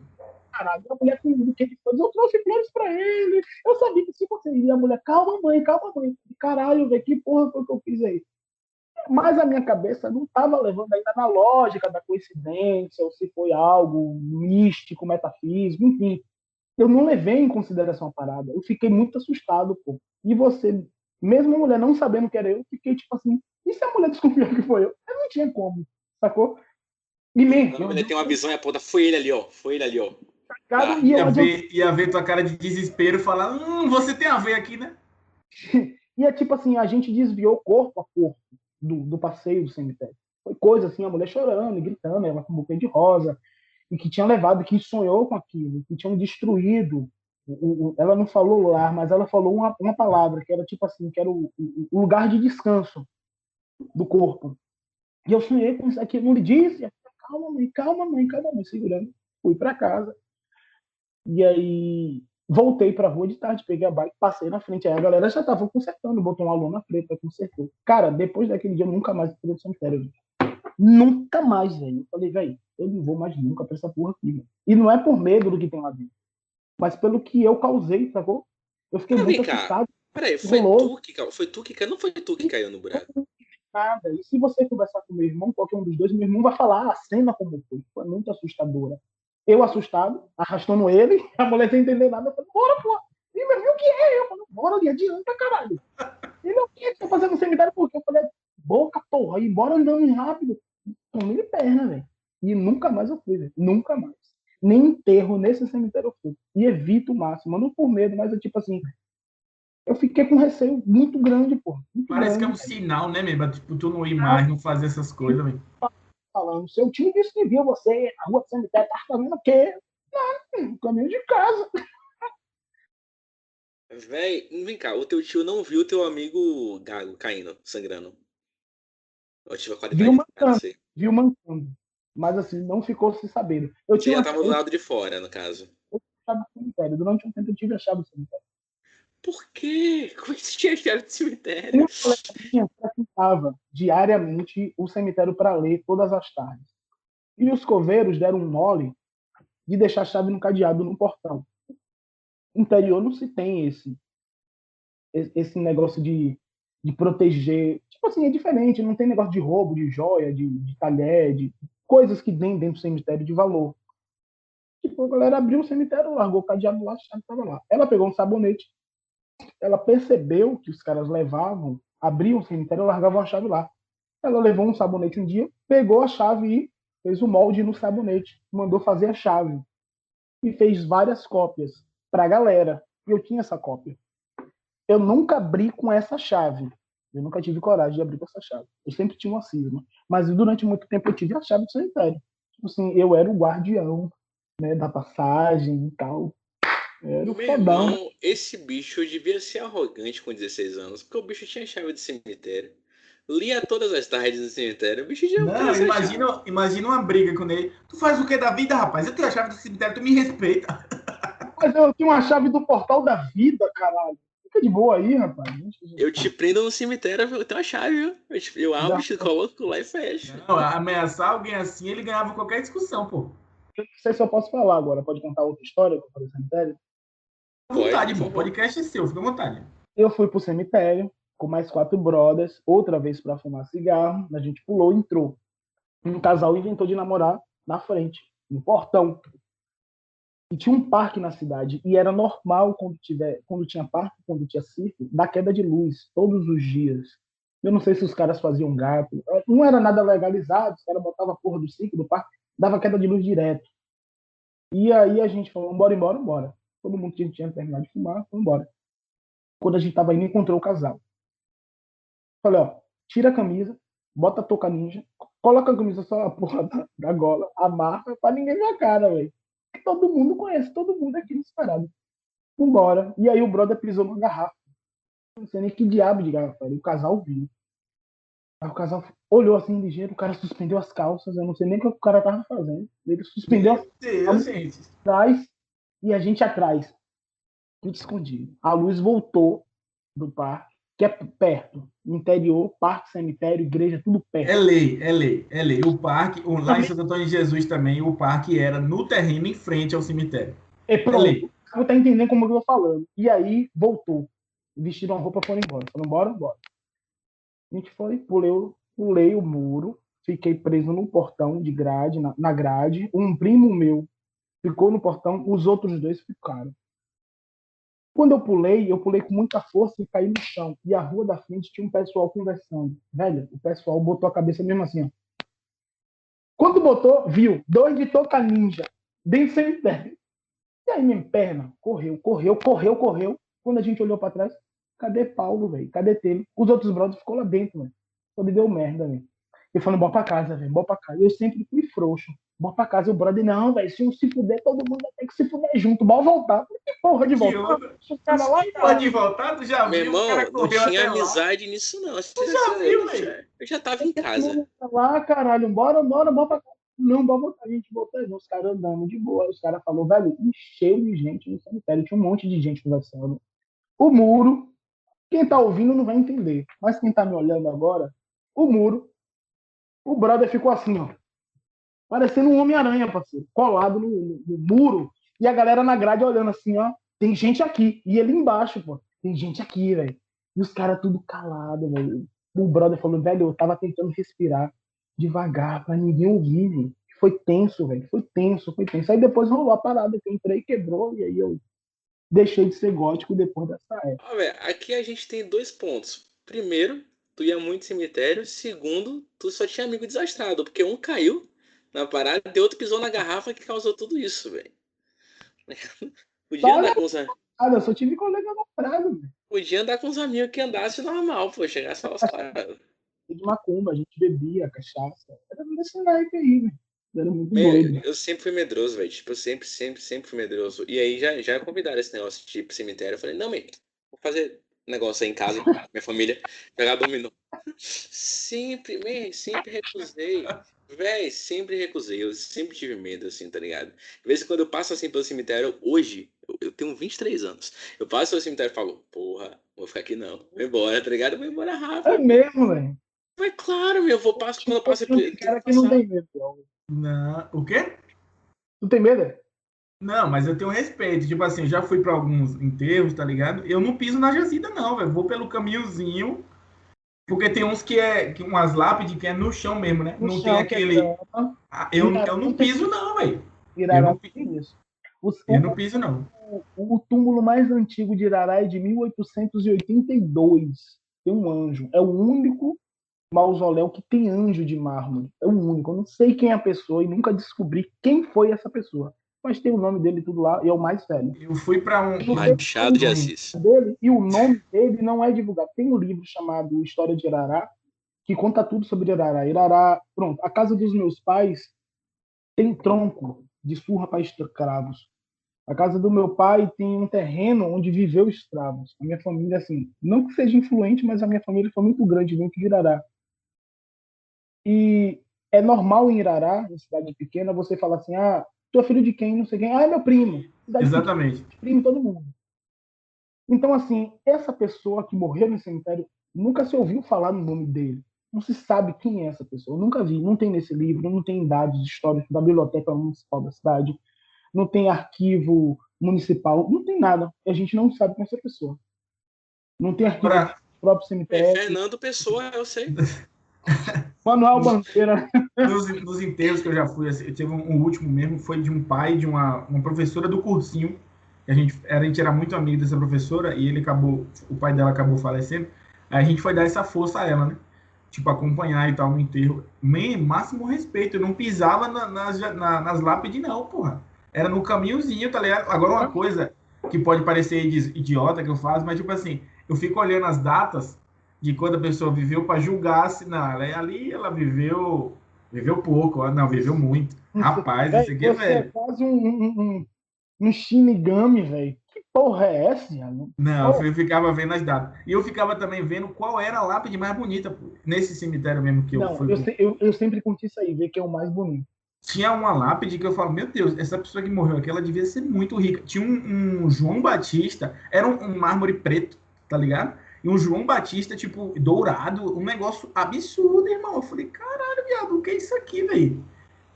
caralho. A mulher com o que ele faz, eu trouxe flores pra ele. Eu sabia que se você ir, a mulher, calma, mãe, calma, mãe. Caralho, velho, que porra foi que eu fiz aí? Mas a minha cabeça não estava levando ainda na lógica da coincidência, ou se foi algo místico, metafísico, enfim. Eu não levei em consideração a parada. Eu fiquei muito assustado, pô. E você, mesmo a mulher não sabendo que era eu, fiquei tipo assim, e se a mulher desconfiou que foi eu? Eu não tinha como, sacou? E mesmo. Ele tem uma visão e a puta, foi ele ali, ó. Foi ele ali, ó. Cara, tá. ia, ver, ia ver tua cara de desespero e falar, hum, você tem a ver aqui, né? e é tipo assim, a gente desviou corpo a corpo do, do passeio do cemitério. Foi coisa assim, a mulher chorando, gritando, ela com buquê de rosa, e que tinha levado, que sonhou com aquilo, que tinham destruído. Ela não falou lar, mas ela falou uma, uma palavra, que era tipo assim, que era o, o lugar de descanso do corpo. E eu sonhei com isso aqui, não lhe disse, calma, mãe, calma, mãe, calma, mãe, segurando. Fui para casa. E aí voltei para a rua de tarde, peguei a bike, passei na frente. Aí a galera já tava consertando, botou uma lona preta, consertou. Cara, depois daquele dia eu nunca mais fui pro cemitério. Nunca mais, velho. Eu falei, velho, eu não vou mais nunca pra essa porra aqui. E não é por medo do que tem lá dentro, mas pelo que eu causei, sacou? Eu fiquei ah, muito assustado. Peraí, foi tu, que, foi tu que caiu? Não foi tu que caiu no buraco? nada. E se você conversar com meu irmão, qualquer um dos dois, meu irmão vai falar a cena como foi. Foi muito assustadora. Eu assustado, arrastando ele, a mulher sem entender nada, eu falei, bora, pô. E meu irmão, o que é? Eu falei, bora ali, adianta, caralho. Ele, o que? Tá fazendo cemitério por quê? Eu falei, boca, porra, e bora andando rápido. Tomei de perna, velho. E nunca mais eu fui, velho. Nunca mais. Nem enterro nesse cemitério eu fui. E evito o máximo. Não por medo, mas é tipo assim, eu fiquei com um receio muito grande, pô. Muito Parece grande, que é um sinal, né, mesmo? Tipo, tu não ir mais, não fazer essas coisas, velho. Falando, seu tio disse que viu você na rua do cemitério, tá fazendo o quê? Não, no caminho de casa. Véi, vem cá, o teu tio não viu teu amigo Gago caindo, sangrando. Eu tive a qualidade viu mancando, viu mancando. Mas assim, não ficou se sabendo. Eu tinha já tava do lado de fora, no caso. Eu chave do cemitério. Durante um tempo eu tive a chave do cemitério. Por quê? Como é que você tinha chave de cemitério? Eu frequentava diariamente o cemitério para ler todas as tardes. E os coveiros deram um mole de deixar a chave no cadeado no portão. No interior não se tem esse esse negócio de, de proteger. Tipo assim, é diferente, não tem negócio de roubo, de joia, de, de talher, de coisas que vêm dentro do cemitério de valor. Tipo, a galera abriu o cemitério, largou o cadeado lá, a chave estava lá. Ela pegou um sabonete, ela percebeu que os caras levavam, abriam o cemitério largavam a chave lá. Ela levou um sabonete um dia, pegou a chave e fez o molde no sabonete, mandou fazer a chave e fez várias cópias para a galera. E eu tinha essa cópia. Eu nunca abri com essa chave. Eu nunca tive coragem de abrir com essa chave. Eu sempre tinha uma cisma. Mas durante muito tempo eu tive a chave do cemitério. Tipo assim, eu era o guardião né, da passagem e tal. Era Meu fodão. irmão, esse bicho devia ser arrogante com 16 anos, porque o bicho tinha chave de cemitério. Lia todas as tardes no cemitério. O bicho já Não, imagina, imagina uma briga com ele. Tu faz o que da vida, rapaz? Eu tenho a chave do cemitério, tu me respeita. Mas eu tenho uma chave do portal da vida, caralho. Fica de boa aí, rapaz. Eu te prendo no cemitério, eu tenho a chave, viu? Eu, te, eu abro, te coloco lá e fecho. Não, ameaçar alguém assim, ele ganhava qualquer discussão, pô. Eu não sei se eu posso falar agora. Pode contar outra história que eu falei cemitério? Fica à vontade, pô. O podcast é seu, fica à vontade. Eu fui pro cemitério com mais quatro brothers, outra vez para fumar cigarro. A gente pulou, entrou. Um casal inventou de namorar na frente, no portão. E tinha um parque na cidade. E era normal quando, tiver, quando tinha parque, quando tinha circo, da queda de luz, todos os dias. Eu não sei se os caras faziam gato. Não era nada legalizado, os caras botavam a porra do circo, do parque, dava queda de luz direto. E aí a gente falou, bora embora, bora. Todo mundo tinha, tinha terminado de fumar, foi embora. Quando a gente tava indo, encontrou o casal. Falei, ó, tira a camisa, bota a touca ninja, coloca a camisa só na porra da, da gola, amarra, pra ninguém ver a cara, velho. Todo mundo conhece, todo mundo aqui nesse parado. Vambora. E aí o brother pisou numa garrafa. Não sei nem que diabo de garrafa era. O casal viu. Aí o casal olhou assim ligeiro, o cara suspendeu as calças, eu não sei nem o que o cara tava fazendo. Ele suspendeu as calças atrás e a gente atrás. Tudo escondido. A luz voltou do parque, que é perto. Interior, parque, cemitério, igreja, tudo perto. É lei, é lei, é lei. O parque, o, lá em Santo Antônio de Jesus também, o parque era no terreno em frente ao cemitério. É pronto. É Você tá entendendo como eu tô falando. E aí, voltou. Vestiram a roupa, foram embora. Foram embora, embora. A gente foi, pulei, pulei o muro, fiquei preso no portão de grade, na, na grade. Um primo meu ficou no portão, os outros dois ficaram. Quando eu pulei, eu pulei com muita força e caí no chão. E a rua da frente tinha um pessoal conversando. Velho, o pessoal botou a cabeça mesmo assim, ó. Quando botou, viu, dois de toca ninja, bem sem cemitério. E aí minha perna correu, correu, correu, correu. Quando a gente olhou para trás, cadê Paulo, velho? Cadê Telo? Os outros brothers ficou lá dentro, velho. Só deu merda, velho. Eu falando, bora pra casa, velho, bora pra casa. Eu sempre fui frouxo. Bora pra casa. O brother, não, velho, se um se fuder, todo mundo vai ter que se fuder junto. Bora voltar. Que porra de voltar? O cara lá, Pode voltar, tu já Meu viu? Meu irmão, não tinha amizade lá. nisso, não. Tu já viu, velho? Eu já tava em casa. Lá, caralho, bora, bora, bora pra casa. Não, bora voltar. A gente voltou, os caras andando de boa. Os caras falaram, velho, encheu de gente no cemitério. Tinha um monte de gente conversando. O muro, quem tá ouvindo não vai entender. Mas quem tá me olhando agora, o muro o brother ficou assim, ó. Parecendo um Homem-Aranha, parceiro. Colado no, no, no, muro. E a galera na grade olhando assim, ó. Tem gente aqui. E ele embaixo, pô. Tem gente aqui, velho. E os caras tudo calado, velho. O brother falou, velho, eu tava tentando respirar devagar pra ninguém ouvir, velho. Foi tenso, velho. Foi tenso, foi tenso. Aí depois rolou a parada que eu entrei, quebrou, e aí eu deixei de ser gótico depois dessa época. Ah, véio, aqui a gente tem dois pontos. Primeiro, tu ia muito cemitério. Segundo, tu só tinha amigo desastrado, porque um caiu na parada e outro pisou na garrafa que causou tudo isso, velho. Podia andar com os amigos. Eu só tive colega naufragado, velho. Podia andar com os amigos que andasse normal, pô, chegasse aos paradas. De macumba, a gente bebia cachaça. Era nesse naipe aí, velho. Era muito doido. Eu sempre fui medroso, velho. Tipo, eu sempre, sempre, sempre fui medroso. E aí já, já convidaram esse negócio de tipo, cemitério. Eu falei, não, mãe, vou fazer negócio aí em casa, minha família, jogar dominó. Sempre, man, sempre recusei. Véi, sempre recusei. Eu sempre tive medo, assim, tá ligado? De vez em quando eu passo assim pelo cemitério, hoje, eu, eu tenho 23 anos. Eu passo pelo cemitério e falo, porra, vou ficar aqui não. Vou embora, tá ligado? Vou embora rápido. É mesmo, velho. Mas claro, meu, eu vou passar quando eu passo. Tem cara que não tem medo, não. O quê? Tu tem medo? Não, mas eu tenho respeito. Tipo assim, já fui para alguns enterros, tá ligado? Eu não piso na jazida, não, velho. Vou pelo caminhozinho. Porque tem uns que é que umas lápides que é no chão mesmo, né? No não tem aquele. É eu, eu não piso, não, velho. Não piso isso. eu não piso, não. O, o túmulo mais antigo de Irará é de 1882. Tem um anjo. É o único mausoléu que tem anjo de mármore. É o único. Eu não sei quem é a pessoa e nunca descobri quem foi essa pessoa mas tem o nome dele tudo lá e é o mais velho. Eu fui para um Machado de Assis. Dele, e o nome dele não é divulgado. Tem um livro chamado História de Irará que conta tudo sobre Irará. Irará, pronto, a casa dos meus pais tem tronco de surra para escravos. A casa do meu pai tem um terreno onde viveu escravos. A minha família, assim, não que seja influente, mas a minha família foi muito grande dentro de Irará. E é normal em Irará, em cidade pequena, você falar assim, ah, Tu é filho de quem? Não sei quem. Ah, é meu primo. Exatamente. Primo todo mundo. Então, assim, essa pessoa que morreu no cemitério, nunca se ouviu falar no nome dele. Não se sabe quem é essa pessoa. Eu nunca vi. Não tem nesse livro, não tem dados históricos da biblioteca municipal da cidade, não tem arquivo municipal, não tem nada. A gente não sabe quem é essa pessoa. Não tem arquivo pra... do próprio cemitério. É Fernando Pessoa, eu sei. Manuel Bandeira. Nos, nos enterros que eu já fui, assim, eu tive um, um, último mesmo, foi de um pai de uma, uma professora do cursinho. A gente, a gente era muito amigo dessa professora e ele acabou, o pai dela acabou falecendo. Aí a gente foi dar essa força a ela, né? Tipo, acompanhar e tal no enterro. Man, máximo respeito. Eu não pisava na, nas, na, nas lápides, não, porra. Era no caminhozinho, tá ligado? Agora, uma coisa que pode parecer idiota que eu faço, mas tipo assim, eu fico olhando as datas de quando a pessoa viveu para julgar se não, ela, é ali ela viveu viveu pouco, não, viveu muito. Rapaz, isso aqui é velho. É quase um, um, um, Shinigami, velho. Que porra é essa, Thiago? Não, eu ficava vendo as datas. E eu ficava também vendo qual era a lápide mais bonita, pô, nesse cemitério mesmo que eu não, fui. Eu, eu, eu, sempre curti isso aí, ver que é o mais bonito. Tinha uma lápide que eu falo, meu Deus, essa pessoa que morreu aqui, ela devia ser muito rica. Tinha um, um João Batista, era um, um mármore preto, tá ligado? E um João Batista, tipo, dourado, um negócio absurdo, irmão. Eu falei, caralho, viado, o que é isso aqui, velho?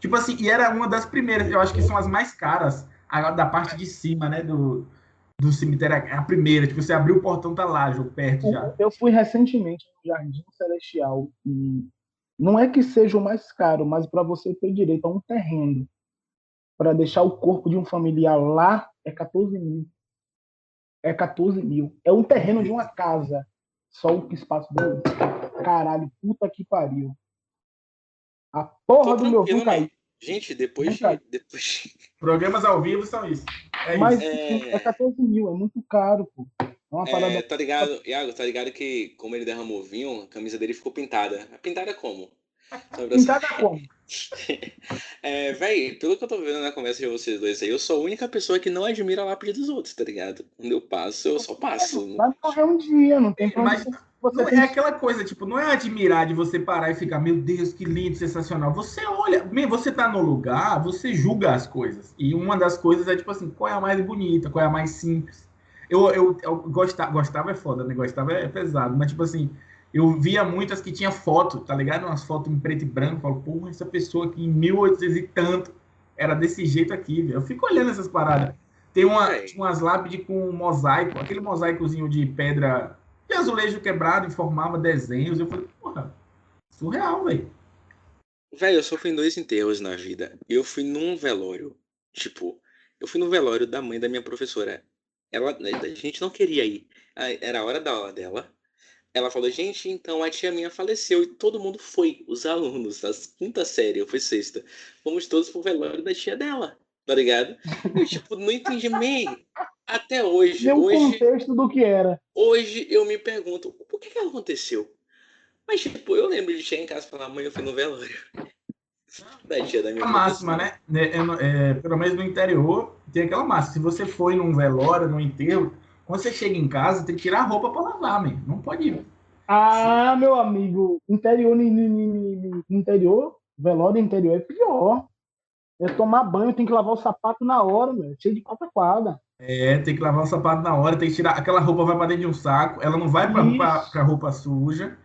Tipo assim, e era uma das primeiras, eu acho que são as mais caras, a, da parte de cima, né, do, do cemitério, a primeira, tipo, você abriu o portão, tá lá, João, perto já. Eu fui recentemente no Jardim Celestial e não é que seja o mais caro, mas para você ter direito a um terreno para deixar o corpo de um familiar lá é 14 mil. É 14 mil. É um terreno de uma casa. Só o espaço dele. Caralho, puta que pariu. A porra do meu fio caiu. Gente, depois de, depois Programas ao vivo são isso. É Mas isso. É... é 14 mil, é muito caro, pô. É uma parada... É, tá ligado, Iago, tá ligado que como ele derramou vinho, a camisa dele ficou pintada. Pintada como? Pintada como? é, véi, pelo que eu tô vendo na conversa de vocês dois aí, eu sou a única pessoa que não admira a lápide dos outros, tá ligado? Quando eu passo, eu só passo. Vai morrer um dia, não tem problema. Mas não é aquela coisa, tipo, não é admirar de você parar e ficar, meu Deus, que lindo, sensacional. Você olha, você tá no lugar, você julga as coisas. E uma das coisas é, tipo assim, qual é a mais bonita, qual é a mais simples. Eu, eu, eu gostava, gostava é foda, né? Gostava é pesado, mas, tipo assim, eu via muitas que tinha foto, tá ligado? Umas fotos em preto e branco. Falo, porra, essa pessoa aqui em 1800 e tanto era desse jeito aqui, velho. Eu fico olhando essas paradas. Tem uma, umas lápides com mosaico, aquele mosaicozinho de pedra de azulejo quebrado e formava desenhos. Eu falei, porra, surreal, velho. Velho, eu só fui em dois enterros na vida. Eu fui num velório. Tipo, eu fui no velório da mãe da minha professora. Ela, a gente não queria ir. Era a hora da aula dela. Ela falou, gente, então a tia minha faleceu e todo mundo foi, os alunos, da quinta série, eu fui sexta. Fomos todos pro velório da tia dela, tá ligado? Eu, tipo, não entendi meio. Até hoje. Deu hoje, contexto do que era. Hoje eu me pergunto, por que que aconteceu? Mas, tipo, eu lembro de chegar em casa e falar, mãe, eu fui no velório. Da tia da minha A máxima, né? É, é, é, pelo menos no interior, tem aquela máxima. Se você foi num velório, num enterro, quando você chega em casa, tem que tirar a roupa para lavar, man. Não pode ir. Ah, meu amigo, interior, interior, velório interior é pior. É tomar banho, tem que lavar o sapato na hora, meu, cheio de pataquada. É, tem que lavar o sapato na hora, tem que tirar. Aquela roupa vai para dentro de um saco, ela não vai para a roupa suja.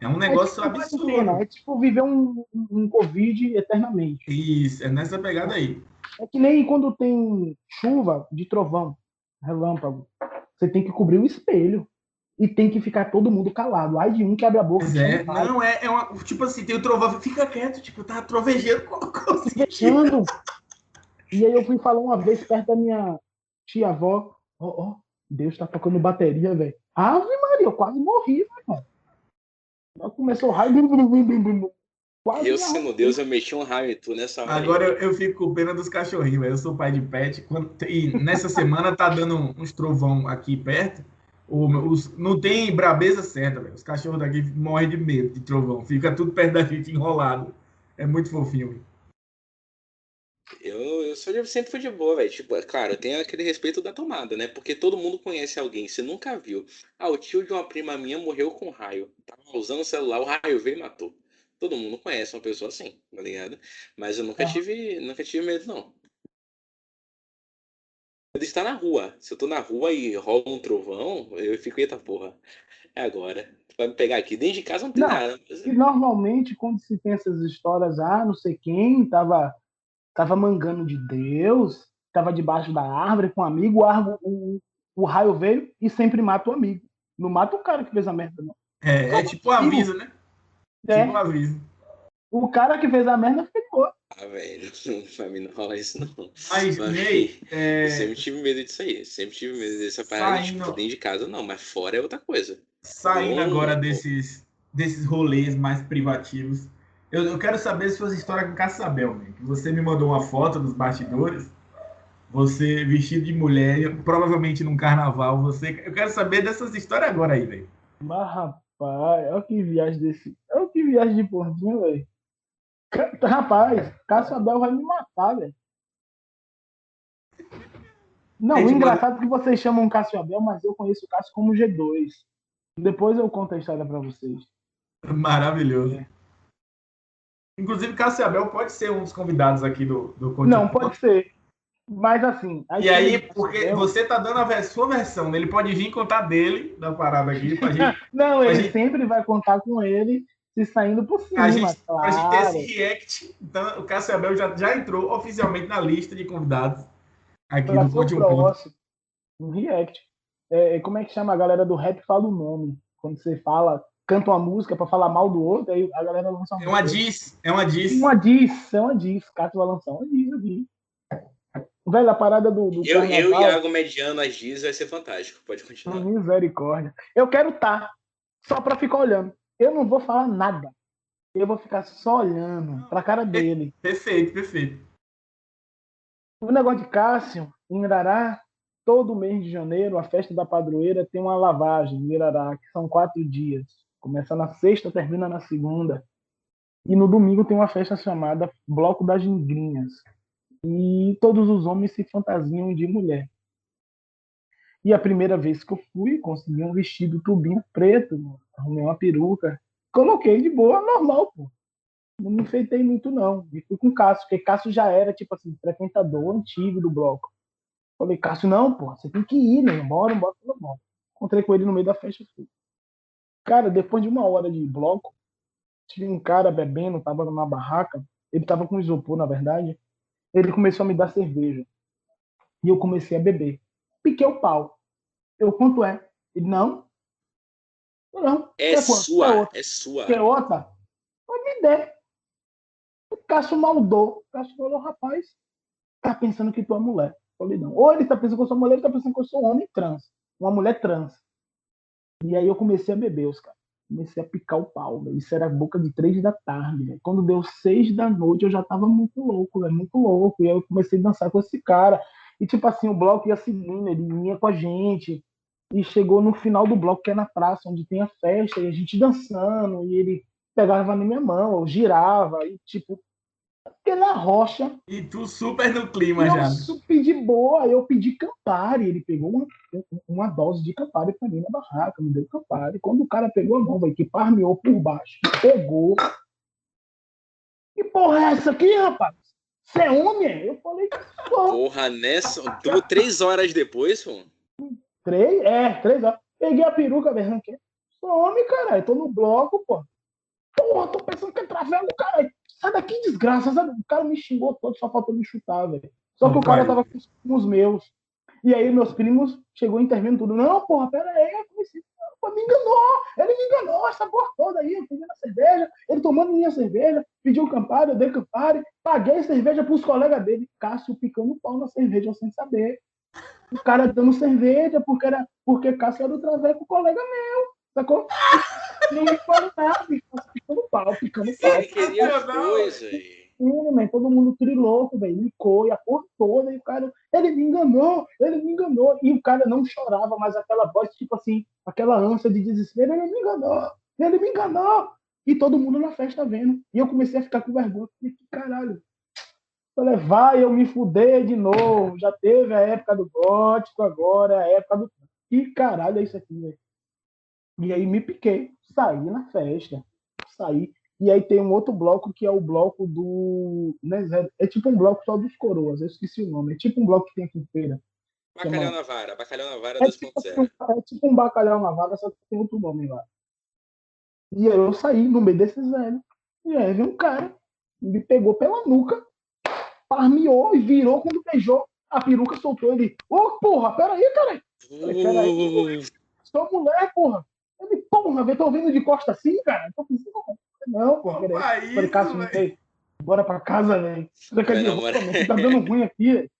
É um negócio é tipo, absurdo. É tipo viver um, um Covid eternamente. Isso, é nessa pegada aí. É que nem quando tem chuva de trovão, relâmpago. Você tem que cobrir o espelho. E tem que ficar todo mundo calado. Ai de um que abre a boca. É, não, é, é uma. Tipo assim, tem o trovão, fica quieto, tipo, tá trovejando. Trovejando. E aí eu fui falar uma vez perto da minha tia-avó. Ó, oh, oh, Deus tá tocando bateria, velho. Ave Maria, eu quase morri, irmão. Começou o raio. Quase eu, sendo Deus, eu mexi um raio em tu nessa hora. Agora eu, eu, fico com pena dos cachorrinhos, velho. Eu sou pai de pet. Quando, e nessa semana tá dando uns trovão aqui perto. O, os, não tem brabeza certa, velho. Os cachorros daqui morrem de medo de trovão. Fica tudo perto da gente enrolado. É muito fofinho, velho. Eu, eu sou de, sempre fui de boa, velho. Tipo, é claro, tem aquele respeito da tomada, né? Porque todo mundo conhece alguém, você nunca viu. Ah, o tio de uma prima minha morreu com raio. Tava usando o celular, o raio veio e matou. Todo mundo conhece uma pessoa assim, tá ligado? Mas eu nunca tive, nunca tive medo, não. Medo estar na rua. Se eu tô na rua e rola um trovão, eu fico, eita porra, é agora. Vai me pegar aqui. Dentro de casa não tem não, nada. E normalmente, quando se tem essas histórias, ah, não sei quem tava, tava mangando de Deus, tava debaixo da árvore com um amigo, o, o, o raio veio e sempre mata o amigo. Não mata o cara que fez a merda, não. É, é tipo um aviso, né? É. Tipo aviso. O cara que fez a merda ficou. Ah, velho, pra mim não rola isso, não. Mas, mas Ney, é... eu sempre tive medo disso aí. Sempre tive medo dessa parada Saindo... tipo, dentro de casa, não, mas fora é outra coisa. Saindo agora desses, desses rolês mais privativos, eu, eu quero saber suas histórias com Caçabel, que você me mandou uma foto dos bastidores. Você vestido de mulher, provavelmente num carnaval. Você, eu quero saber dessas histórias agora aí, velho. Mas, rapaz, olha que viagem desse. Viagem de porquinho, velho. Rapaz, Cássio Abel vai me matar, velho. Não, o engraçado é que vocês chamam Cássio Abel, mas eu conheço o Cássio como G2. Depois eu conto a história para vocês. Maravilhoso. É. Inclusive, Cássio Abel pode ser um dos convidados aqui do, do Não, pode ser. Mas assim. E aí, porque você tá dando a sua versão, né? ele pode vir contar dele da parada aqui pra gente. Não, pra ele gente... sempre vai contar com ele se saindo por cima. A gente, claro. Pra gente ter esse react, então o Cássio Abel já, já entrou oficialmente na lista de convidados aqui pra do Conte um Ponto. Um react. É, como é que chama a galera do rap? Fala o nome. Quando você fala, canta uma música pra falar mal do outro, aí a galera lança uma É uma diss, é uma diss. Uma diss, é uma diss. Cássio vai lançar uma diss aqui. Velho, a parada do. do eu, eu e Iago mediano as dias vai ser fantástico. Pode continuar. Misericórdia. Eu quero estar tá, só pra ficar olhando. Eu não vou falar nada. Eu vou ficar só olhando pra cara dele. Perfeito, perfeito. O negócio de Cássio, em Irará, todo mês de janeiro, a festa da padroeira tem uma lavagem em Irará, que são quatro dias. Começa na sexta, termina na segunda. E no domingo tem uma festa chamada Bloco das Gingrinhas, e todos os homens se fantasiam de mulher. E a primeira vez que eu fui, consegui um vestido tubinho preto, arrumei uma peruca, coloquei de boa, normal, pô. Não enfeitei muito, não. E fui com o Cássio, porque Cássio já era, tipo assim, frequentador antigo do bloco. Falei, Cássio, não, pô, você tem que ir, né? Bora, bora, bora. Encontrei com ele no meio da festa. Fui. Cara, depois de uma hora de bloco, tinha um cara bebendo, tava numa barraca. Ele tava com isopor, na verdade ele começou a me dar cerveja. E eu comecei a beber. Piquei o pau. Eu, quanto é? Ele, não. Não. É, é sua, é, é sua. Quer outra? Pode me der. O Cássio maldou. O Cássio falou, rapaz, tá pensando que tu é mulher. Não. Ou ele tá pensando que eu sou mulher, ele tá pensando que eu sou homem trans. Uma mulher trans. E aí eu comecei a beber, os caras comecei a picar o pau. Véio. Isso era boca de três da tarde. Véio. Quando deu seis da noite, eu já tava muito louco, véio, muito louco. E aí eu comecei a dançar com esse cara. E tipo assim, o bloco ia seguindo, ele vinha com a gente. E chegou no final do bloco, que é na praça, onde tem a festa, e a gente dançando, e ele pegava na minha mão, eu girava, e tipo, pela rocha. E tu super no clima eu já. Eu pedi boa, eu pedi Campari. Ele pegou uma, uma dose de Campari pra mim na barraca, me deu Campari. Quando o cara pegou a mão, véio, que parmeou por baixo, pegou. Que porra é essa aqui, rapaz? Você é homem? Eu falei, Pô. Porra, nessa. Tu, três horas depois, pô? Três? É, três horas. Peguei a peruca, velho. Sou homem, caralho. Tô no bloco, pô. Porra, tô pensando que é travelo, caralho. Sai daqui, desgraça. O cara me xingou todo, só faltou me chutar, velho. Só que o cara tava com os meus. E aí meus primos chegou intervindo tudo. Não, porra, pera aí. Eu comecei, me enganou. Ele me enganou, essa porra toda aí. Eu pedi a cerveja, ele tomando minha cerveja, pediu Campari, eu dei Campari, paguei cerveja pros colegas dele. Cássio picando pau na cerveja sem saber. O cara dando cerveja porque, era, porque Cássio era o traveco colega meu. Sacou? Não me fala nada, ficando pau, ficando pau. Ele queria as coisas aí. Todo mundo trilouco, velho, licou, e a porra toda, e o cara, ele me enganou, ele me enganou, e o cara não chorava, mas aquela voz, tipo assim, aquela ânsia de desespero, ele me enganou, ele me enganou, e todo mundo na festa vendo, e eu comecei a ficar com vergonha, falei, que caralho, falei, vai eu me fuder de novo, já teve a época do gótico, agora é a época do... Que caralho é isso aqui, velho? E aí me piquei, saí na festa, saí. E aí tem um outro bloco que é o bloco do. Né, é tipo um bloco só dos coroas, eu esqueci o nome. É tipo um bloco que tem aqui em feira. Bacalhau na vara, bacalhau na vara é 2.0. Tipo, é tipo um bacalhau na vara, só que tem outro nome lá. E aí eu saí no meio desses velhos. E aí veio um cara, me pegou pela nuca, parmeou e virou quando beijou. A peruca soltou ele. Ô, oh, porra, peraí, cara. Peraí, sou mulher, porra. Ele, porra, eu tô vindo de costa assim, cara? Tô pensando, não, porra. Peraí. Falei, Cássio, não sei. Bora pra casa, velho. Tá dando ruim aqui, velho.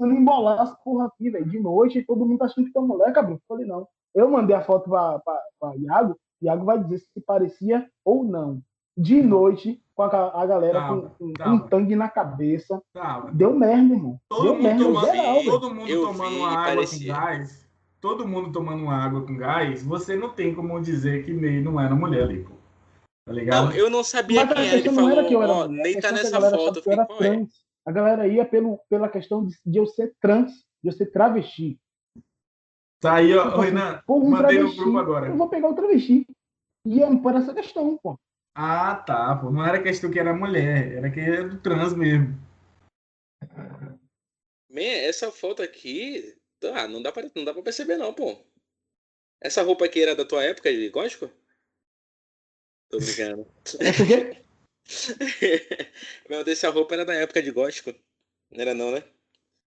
Não embolar essa porra aqui, velho. De noite, todo mundo tá achando que tá mulher, cabrão. Falei, não. Eu mandei a foto pra, pra, pra Iago. Iago vai dizer se parecia ou não. De noite, com a, a galera calma, com, com um tangue na cabeça. Calma. Deu merda, irmão. Todo Deu mundo merda tomando, geral, todo mundo tomando uma água parecia. com gás todo mundo tomando água com gás, você não tem como dizer que Ney não era mulher ali, pô. Tá ligado? Não, eu não sabia Mas quem era. Ele falou, era que eu era ó, nem tá nessa foto. Eu era trans. É? A galera ia pelo, pela questão de, de, eu ser trans, de eu ser travesti. Tá aí, ó, tipo, Renan, um mandei no grupo agora. Eu vou pegar o travesti. E é por essa questão, pô. Ah, tá, pô. Não era questão que era mulher, era que era do trans mesmo. Man, essa foto aqui. Ah, não dá pra, não dá pra perceber, não, pô. Essa roupa aqui era da tua época de gótico? Tô brincando. Meu Deus, essa roupa era da época de gótico. Não era não, né?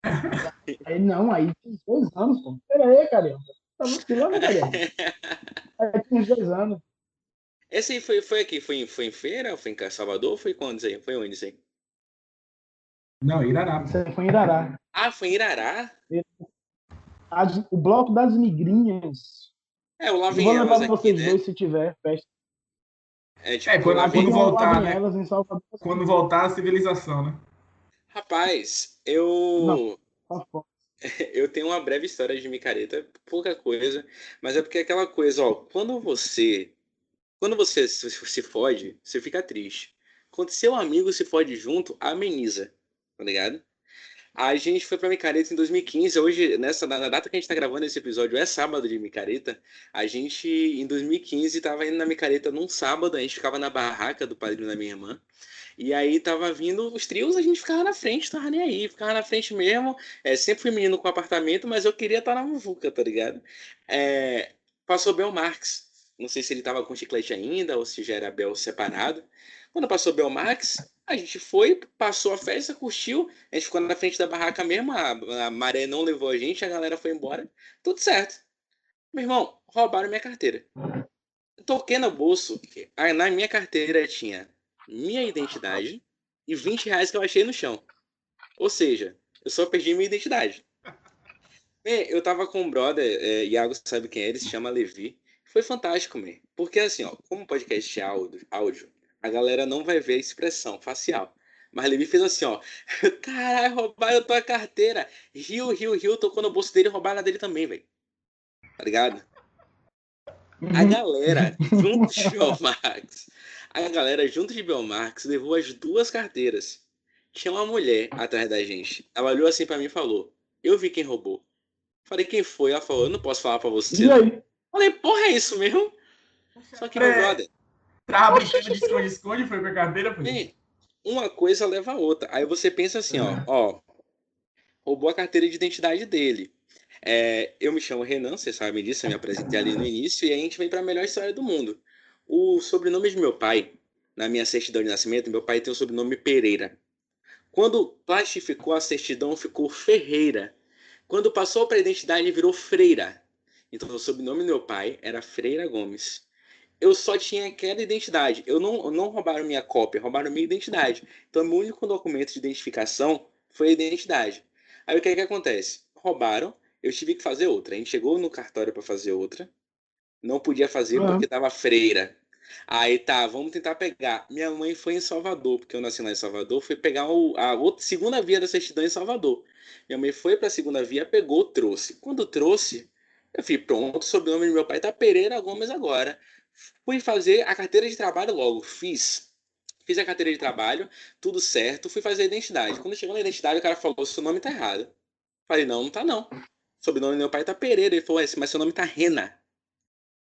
Aí, não, aí tem dois anos, pô. Pera aí, caramba. Tá vacilando, caramba. Aí tem uns dois anos. Esse aí foi, foi aqui? Foi, em- foi em feira? Foi em Salvador? Foi quando isso aí? Foi onde isso aí? Não, Irará. Você foi em Irará. Ah, foi em Irará? As- o bloco das migrinhas. É, o Eu Vem vou levar pra vocês né? dois se tiver festa. É, tipo, É, quando- quando voltar, né? Salvador. Quando voltar a civilização, né? Rapaz, eu... Tá foda. Eu tenho uma breve história de micareta, pouca coisa, mas é porque é aquela coisa, ó, quando você quando você se, fode, você fica triste. Quando seu amigo se fode junto, ameniza, tá ligado? A gente foi pra micareta em 2015, hoje, nessa na data que a gente tá gravando esse episódio, é sábado de micareta. A gente, em 2015, tava indo na micareta num sábado, a gente ficava na barraca do padrinho da minha irmã. E aí tava vindo os trios, a gente ficava na frente, tava nem aí, ficava na frente mesmo. É, sempre fui menino com apartamento, mas eu queria estar na muvuca, tá ligado? É, passou Bel Marx. Não sei se ele tava com chiclete ainda ou se já era Bel separado. Quando passou Bel Marx, a gente foi, passou a festa, curtiu. A gente ficou na frente da barraca mesmo, a, a maré não levou a gente, a galera foi embora. Tudo certo. Meu irmão, roubaram minha carteira. Toquei no bolso, aí na minha carteira tinha minha identidade e 20 reais que eu achei no chão. Ou seja, eu só perdi minha identidade. Bem, eu tava com um brother, é, Iago sabe quem é, ele se chama Levi. Foi fantástico, man. Porque assim, ó, como podcast é áudio, áudio, a galera não vai ver a expressão facial. Mas Levi fez assim, ó. Caralho, roubaram tua carteira. Rio, Rio, Rio, tocou no bolso dele e roubaram a dele também, velho. Tá ligado? A galera, junto de Belmarx, a galera, junto de Belmarx, levou as duas carteiras. Tinha uma mulher atrás da gente. Ela olhou assim pra mim e falou: Eu vi quem roubou. Falei, quem foi? Ela falou: Eu não posso falar pra você. E aí? Falei, porra, é isso mesmo? Só que, meu É. brother, Tava brincando de esconde-esconde, foi com a carteira, foi? bem, uma coisa leva a outra. Aí você pensa assim, ó, ó, roubou a carteira de identidade dele. É, eu me chamo Renan, vocês sabem disso, eu me apresentei ali no início, e a gente vem para a melhor história do mundo. O sobrenome de meu pai, na minha certidão de nascimento, meu pai tem o sobrenome Pereira. Quando plastificou a certidão, ficou Ferreira. Quando passou para a identidade, virou Freira. Então, o sobrenome do meu pai era Freira Gomes. Eu só tinha aquela identidade. Eu não, não roubaram minha cópia, roubaram minha identidade. Então, meu único documento de identificação foi a identidade. Aí, o que é que acontece? Roubaram, eu tive que fazer outra. A gente chegou no cartório para fazer outra. Não podia fazer Uhum. porque tava freira. Aí tá, vamos tentar pegar. Minha mãe foi em Salvador, porque eu nasci lá em Salvador, foi pegar o- a outra, segunda via da certidão em Salvador. Minha mãe foi para a segunda via, pegou, trouxe. Quando trouxe, eu falei, pronto, o sobrenome do meu pai tá Pereira Gomes agora. Fui fazer a carteira de trabalho logo, fiz. Fiz a carteira de trabalho, tudo certo, fui fazer a identidade. Quando chegou na identidade, o cara falou, seu nome tá errado. Falei, não, não tá não. O sobrenome do meu pai tá Pereira. Ele falou, "É, mas seu nome tá Rena.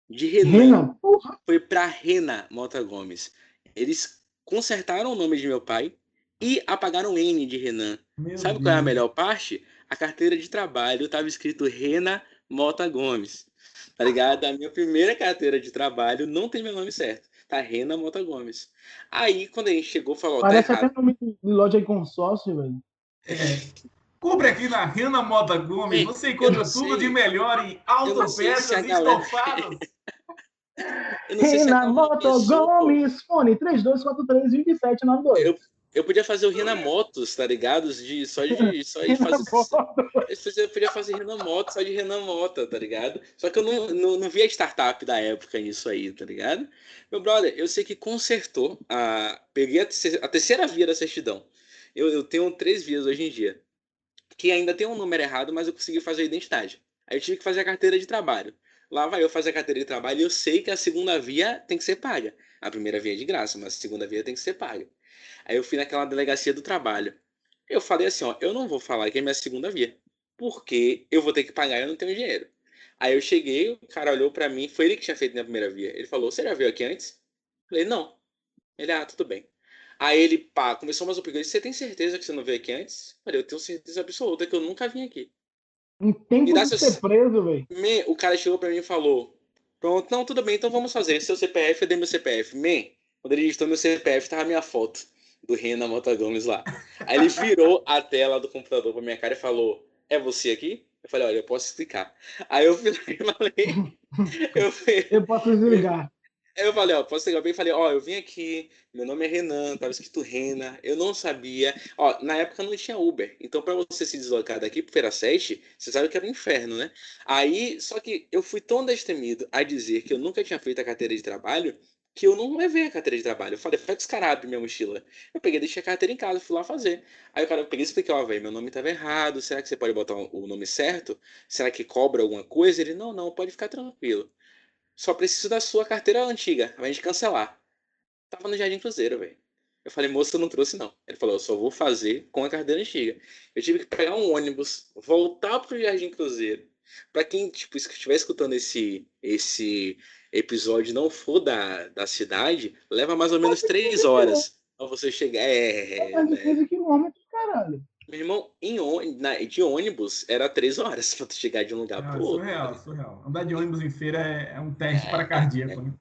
De Renan porra. foi pra Rena Mota Gomes. Eles consertaram o nome de meu pai e apagaram o N de Renan. Meu Sabe qual é a Deus. melhor parte? A carteira de trabalho tava escrito Rena Mota Gomes. Tá ligado? A minha primeira carteira de trabalho não tem meu nome certo. Tá Rena Mota Gomes. Aí, quando a gente chegou, falou, tá Parece errado. até nome de loja de consórcio, velho. É. Compre aqui na Rena Mota Gomes. Ei, Você eu encontra tudo sei. de melhor em autopeças galera- se Renan aquela Moto pessoa, pô. Gomes, fone 3243-2792. Eu, eu podia fazer o Rena Motos, tá ligado? De, só de, só de fazer. Eu podia fazer Renan Mota só de Renan Mota, tá ligado? Só que eu não, não, não via startup da época nisso aí, tá ligado? Meu brother, eu sei que consertou a. Peguei a, a terceira via da certidão. Eu, eu tenho três vias hoje em dia. Que ainda tem um número errado, mas eu consegui fazer a identidade. Aí eu tive que fazer a carteira de trabalho. Lá vai eu fazer a carteira de trabalho e eu sei que a segunda via tem que ser paga. A primeira via é de graça, mas a segunda via tem que ser paga. Aí eu fui naquela delegacia do trabalho. Eu falei assim, ó, eu não vou falar que é minha segunda via porque eu vou ter que pagar e eu não tenho dinheiro. Aí eu cheguei, o cara olhou pra mim, foi ele que tinha feito minha primeira via. Ele falou: Você já veio aqui antes? Eu falei: Não. Ele, ah, tudo bem. Aí ele, pá, começou mais um. Você tem certeza que você não veio aqui antes? Eu falei, eu tenho certeza absoluta que eu nunca vim aqui. Em tempo de seu... ser preso, velho. O cara chegou pra mim e falou: Pronto, não, tudo bem, então vamos fazer. Seu CPF, eu dei meu CPF. Man, quando ele digitou meu CPF, tava minha foto do Renan Mota Gomes lá. Aí ele virou a tela do computador pra minha cara e falou: É você aqui? Eu falei: Olha, eu posso explicar. Aí eu falei: Eu, falei, eu posso desligar. Eu falei, ó, posso ligar bem? Falei, ó, eu vim aqui, meu nome é Renan, tava escrito Rena, eu não sabia. Ó, na época não tinha Uber, então para você se deslocar daqui pro Feira 7, você sabe que era um inferno, né? Aí, só que eu fui tão destemido a dizer que eu nunca tinha feito a carteira de trabalho, que eu não levei a carteira de trabalho. Eu falei, faz descarado minha mochila. Eu peguei, deixei a carteira em casa, fui lá fazer. Aí o cara, eu peguei e expliquei, ó, velho, meu nome tava errado, será que você pode botar o nome certo? Será que cobra alguma coisa? Ele, não, não, pode ficar tranquilo. Só preciso da sua carteira antiga, vai gente cancelar. Tava no Jardim Cruzeiro, velho. Eu falei, moça, eu não trouxe não. Ele falou, eu só vou fazer com a carteira antiga. Eu tive que pegar um ônibus, voltar pro Jardim Cruzeiro. Para quem tipo, estiver escutando esse, esse episódio não for da, da cidade, leva mais ou menos três horas pra você chegar. É, é mais de 15 né? quilômetros, caralho. Meu irmão, em, na, de ônibus era três horas pra tu chegar de um lugar pro outro. Surreal, surreal. Andar de ônibus em feira é, é um teste é, para cardíaco, é. né?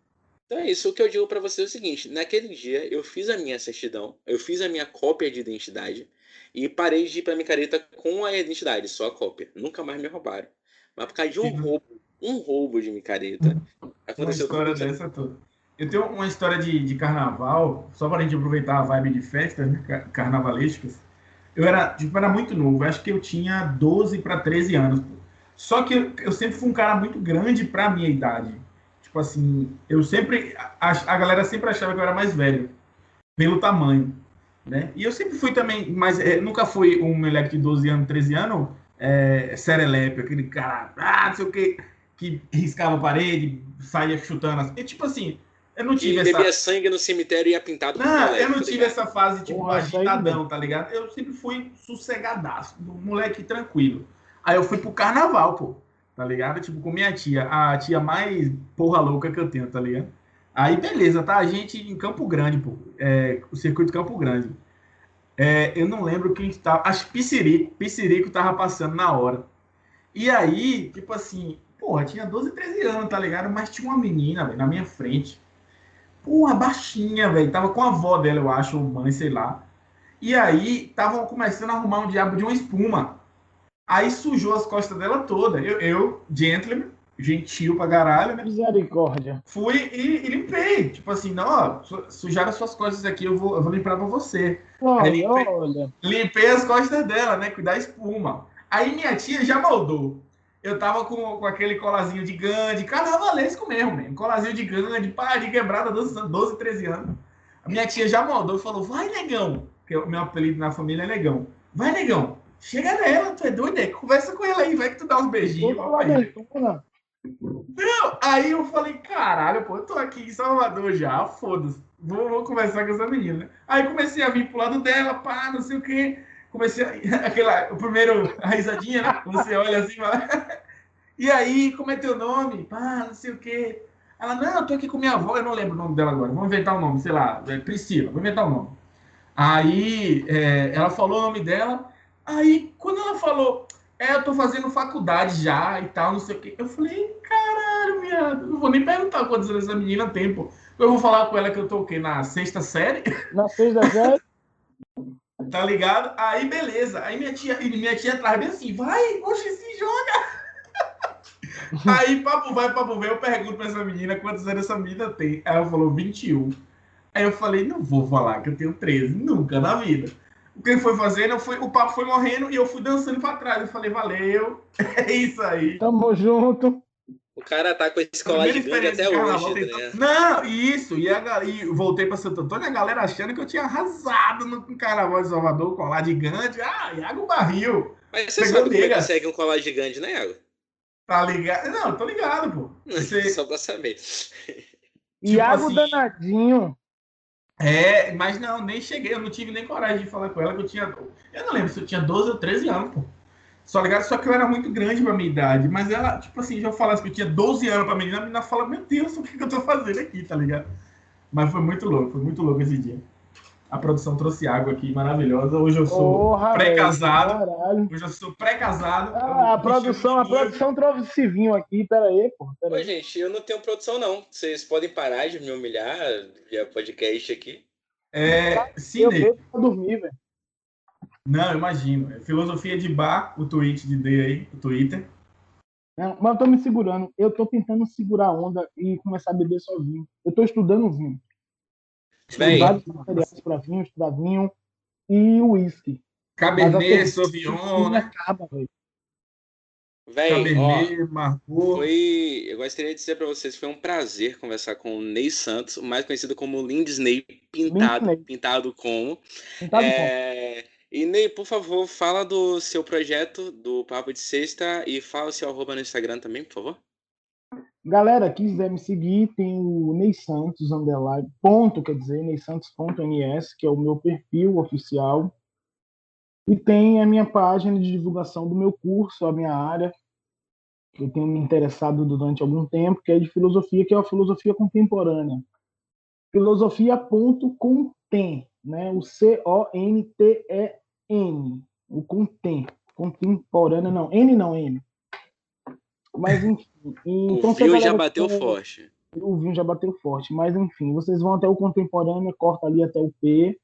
Então é isso. O que eu digo para você é o seguinte: naquele dia eu fiz a minha certidão, eu fiz a minha cópia de identidade e parei de ir pra micareta com a identidade, só a cópia. Nunca mais me roubaram. Mas por causa de um roubo, um roubo de micareta, aconteceu uma história dessa toda. Eu tenho uma história de, de carnaval, só para a gente aproveitar a vibe de festas né, carnavalescas. Eu era, tipo, era muito novo, acho que eu tinha 12 para 13 anos. Só que eu, eu, sempre fui um cara muito grande para minha idade. Tipo assim, eu sempre. A, a galera sempre achava que eu era mais velho, pelo tamanho. Né? E eu sempre fui também, mas é, nunca fui um moleque de 12 anos, 13 anos, é, serelepe, aquele cara, ah, não sei o que, que riscava a parede, saía chutando. Assim. E, tipo assim, eu não tive e essa... bebia sangue no cemitério e ia pintado Não, eu não tá tive ligado? essa fase, tipo, Porra, agitadão, tá ligado? Eu sempre fui sossegadaço, moleque tranquilo. Aí eu fui pro carnaval, pô, tá ligado? Tipo, com minha tia, a tia mais porra louca que eu tenho, tá ligado? Aí, beleza, tá? A gente em Campo Grande, pô, é, o circuito Campo Grande. É, eu não lembro quem estava, acho que Piscirico, Piscirico tava passando na hora. E aí, tipo assim, porra, tinha 12, 13 anos, tá ligado? Mas tinha uma menina, véio, na minha frente Porra, baixinha, velho. Tava com a avó dela, eu acho, ou mãe, sei lá. E aí, estavam começando a arrumar um diabo de uma espuma. Aí sujou as costas dela toda. Eu, eu gentleman, gentil pra caralho, né? Misericórdia. Fui e, e, limpei. Tipo assim, não, ó, sujaram as suas costas aqui, eu vou, eu vou limpar pra você. Olha, limpei, olha. limpei as costas dela, né? Cuidar espuma. Aí minha tia já maldou eu tava com, com aquele colazinho de Gandhi, carnavalesco mesmo, mesmo. Colazinho de Gandhi, pá, de quebrada, 12, 12, 13 anos. A minha tia já mandou e falou: vai, negão. Que o meu apelido na família é negão. Vai, negão. Chega nela, tu é doido, é? Conversa com ela aí, vai que tu dá uns beijinhos. Não, aí eu falei, caralho, pô, eu tô aqui em Salvador já, foda-se. Vou, vou conversar com essa menina. Aí comecei a vir pro lado dela, pá, não sei o quê comecei a, aquela, o primeiro, a risadinha, né? Você olha assim, e aí, como é teu nome? Pá, não sei o quê. Ela, não, eu tô aqui com minha avó, eu não lembro o nome dela agora, vamos inventar o um nome, sei lá, é Priscila, vou inventar o um nome. Aí, é, ela falou o nome dela, aí, quando ela falou, é, eu tô fazendo faculdade já e tal, não sei o quê, eu falei, caralho, minha, não vou nem perguntar quantos anos essa menina tem, pô. Eu vou falar com ela que eu tô o quê? Na sexta série? Na sexta série? Tá ligado? Aí, beleza. Aí minha tia, minha tia atrás bem assim, vai, oxe, se joga. Aí, papo vai, papo vem, eu pergunto pra essa menina quantos anos essa menina tem. Aí ela falou 21. Aí eu falei, não vou falar que eu tenho 13, nunca na vida. O que ele foi fazendo, foi, o papo foi morrendo e eu fui dançando pra trás. Eu falei, valeu, é isso aí. Tamo junto. O cara tá com esse colar gigante até hoje, né? Não, isso. E, a, e voltei pra Santo Antônio, a galera achando que eu tinha arrasado no carnaval de Salvador, colar gigante. Ah, Iago barril. Mas você Pegou sabe como consegue um colar gigante, né, Iago? Tá ligado? Não, tô ligado, pô. Você... Só pra saber. Tipo Iago assim, danadinho. É, mas não, nem cheguei. Eu não tive nem coragem de falar com ela que eu tinha. Eu não lembro se eu tinha 12 ou 13 anos, pô. Só ligado? Só que eu era muito grande pra minha idade. Mas ela, tipo assim, já falasse que eu tinha 12 anos pra menina, a menina fala, meu Deus, o que, que eu tô fazendo aqui, tá ligado? Mas foi muito louco, foi muito louco esse dia. A produção trouxe água aqui, maravilhosa. Hoje eu sou pré-casado. Hoje eu sou pré-casado. Ah, a produção, a produção trouxe vinho aqui. Pera aí, pô. Pera Oi, gente, eu não tenho produção, não. Vocês podem parar de me humilhar via podcast aqui. É, Cine. Eu pra dormir, velho. Não, imagino. Filosofia de bar, o tweet de D aí, o Twitter. Não, mas eu tô me segurando. Eu tô tentando segurar a onda e começar a beber sozinho. Eu tô estudando vinho. Bem, vários materiais para vinho, estudar vinho e uísque. Cabernet, Sauvignon, né? Acaba, velho. Véi, ó, Margot. Foi, eu gostaria de dizer para vocês, foi um prazer conversar com o Ney Santos, mais conhecido como Lindisney, pintado, Lindisney. pintado como. Pintado é, como. E Ney, por favor, fala do seu projeto do Papo de Sexta e fala o seu arroba no Instagram também, por favor. Galera, quiser me seguir, tem o Ney Santos, underline, ponto, quer dizer, neysantos.ns, que é o meu perfil oficial. E tem a minha página de divulgação do meu curso, a minha área, que eu tenho me interessado durante algum tempo, que é de filosofia, que é a filosofia contemporânea. Filosofia.contem, né? O C-O-N-T-E-N, o contem, contemporânea, não, N não, N. Mas enfim. Então, o vinho já bateu forte. O vinho já bateu forte, mas enfim, vocês vão até o contemporâneo, corta ali até o P,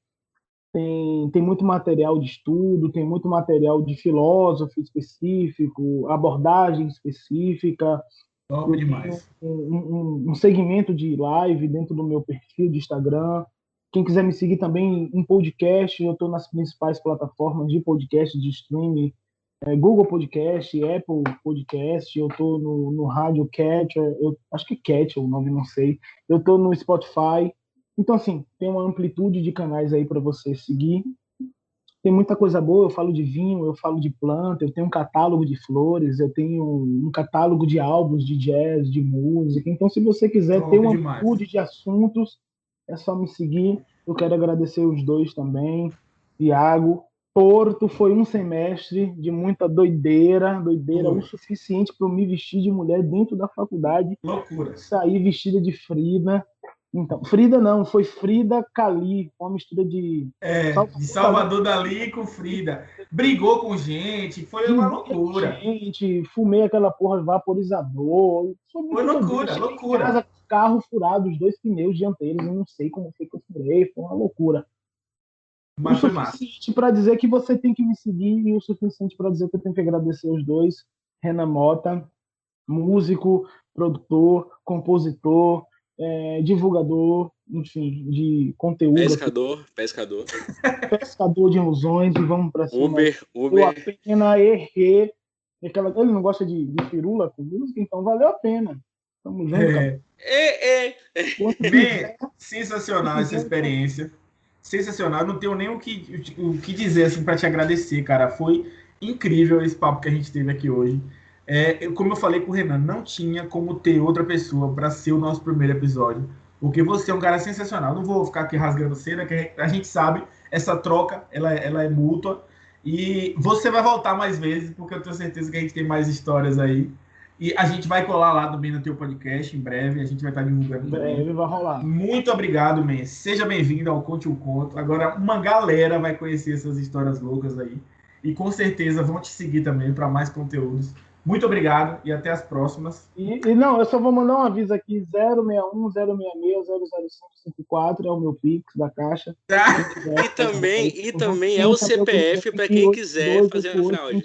tem, tem muito material de estudo, tem muito material de filósofo específico, abordagem específica. Top demais. Um, um, um, segmento de live dentro do meu perfil de Instagram. Quem quiser me seguir também em podcast, eu estou nas principais plataformas de podcast, de streaming, é, Google Podcast, Apple Podcast, eu estou no, no Rádio Catcher, eu acho que Catcher é o nome, não sei. Eu estou no Spotify, então, assim, tem uma amplitude de canais aí para você seguir. Tem muita coisa boa, eu falo de vinho, eu falo de planta, eu tenho um catálogo de flores, eu tenho um catálogo de álbuns de jazz, de música. Então, se você quiser ter uma amplitude de assuntos, é só me seguir. Eu quero agradecer os dois também. Tiago, Porto foi um semestre de muita doideira, doideira o suficiente para eu me vestir de mulher dentro da faculdade. Loucura. Sair vestida de Frida. Então, Frida não, foi Frida Cali, uma mistura de. É, Salvador, de Salvador Dali com Frida. Brigou com gente, foi uma loucura. Gente, fumei aquela porra vaporizador. Foi, foi loucura, loucura. Casa, carro furado, os dois pneus dianteiros, eu não sei como foi que eu furei, foi uma loucura. Mas o suficiente para dizer que você tem que me seguir e o suficiente para dizer que eu tenho que agradecer os dois. Renan Mota, músico, produtor, compositor, é, divulgador, enfim, de conteúdo. Pescador, pescador. Pescador de ilusões e vamos para cima. Uber, Uber. Eu apenas errei. Aquela, ele não gosta de, de firula com música, então valeu a pena. Tamo junto. É. É, é. Bem, sensacional essa experiência. Sensacional. Não tenho nem o que, o que dizer assim, para te agradecer, cara. Foi incrível esse papo que a gente teve aqui hoje. É, eu, como eu falei com o Renan, não tinha como ter outra pessoa para ser o nosso primeiro episódio, porque você é um cara sensacional. Não vou ficar aqui rasgando cena, que a gente sabe, essa troca ela, ela é mútua. E você vai voltar mais vezes, porque eu tenho certeza que a gente tem mais histórias aí. E a gente vai colar lá também no teu podcast em breve. A gente vai estar divulgando em breve. Também. vai rolar. Muito obrigado, Men. Seja bem-vindo ao Conte o Conto. Agora, uma galera vai conhecer essas histórias loucas aí. E com certeza vão te seguir também para mais conteúdos. Muito obrigado e até as próximas. E, e, não, eu só vou mandar um aviso aqui: 061 066 00554 é o meu Pix da Caixa. e também, e também é o CPF para quem quiser fazer a fraude.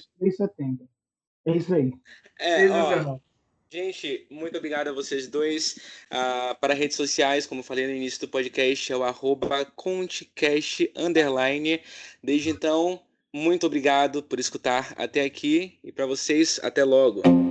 É isso aí. É, ó, gente, muito obrigado a vocês dois. Uh, para redes sociais, como falei no início do podcast, é o arroba ConteCast underline. Desde então, muito obrigado por escutar até aqui e para vocês, até logo.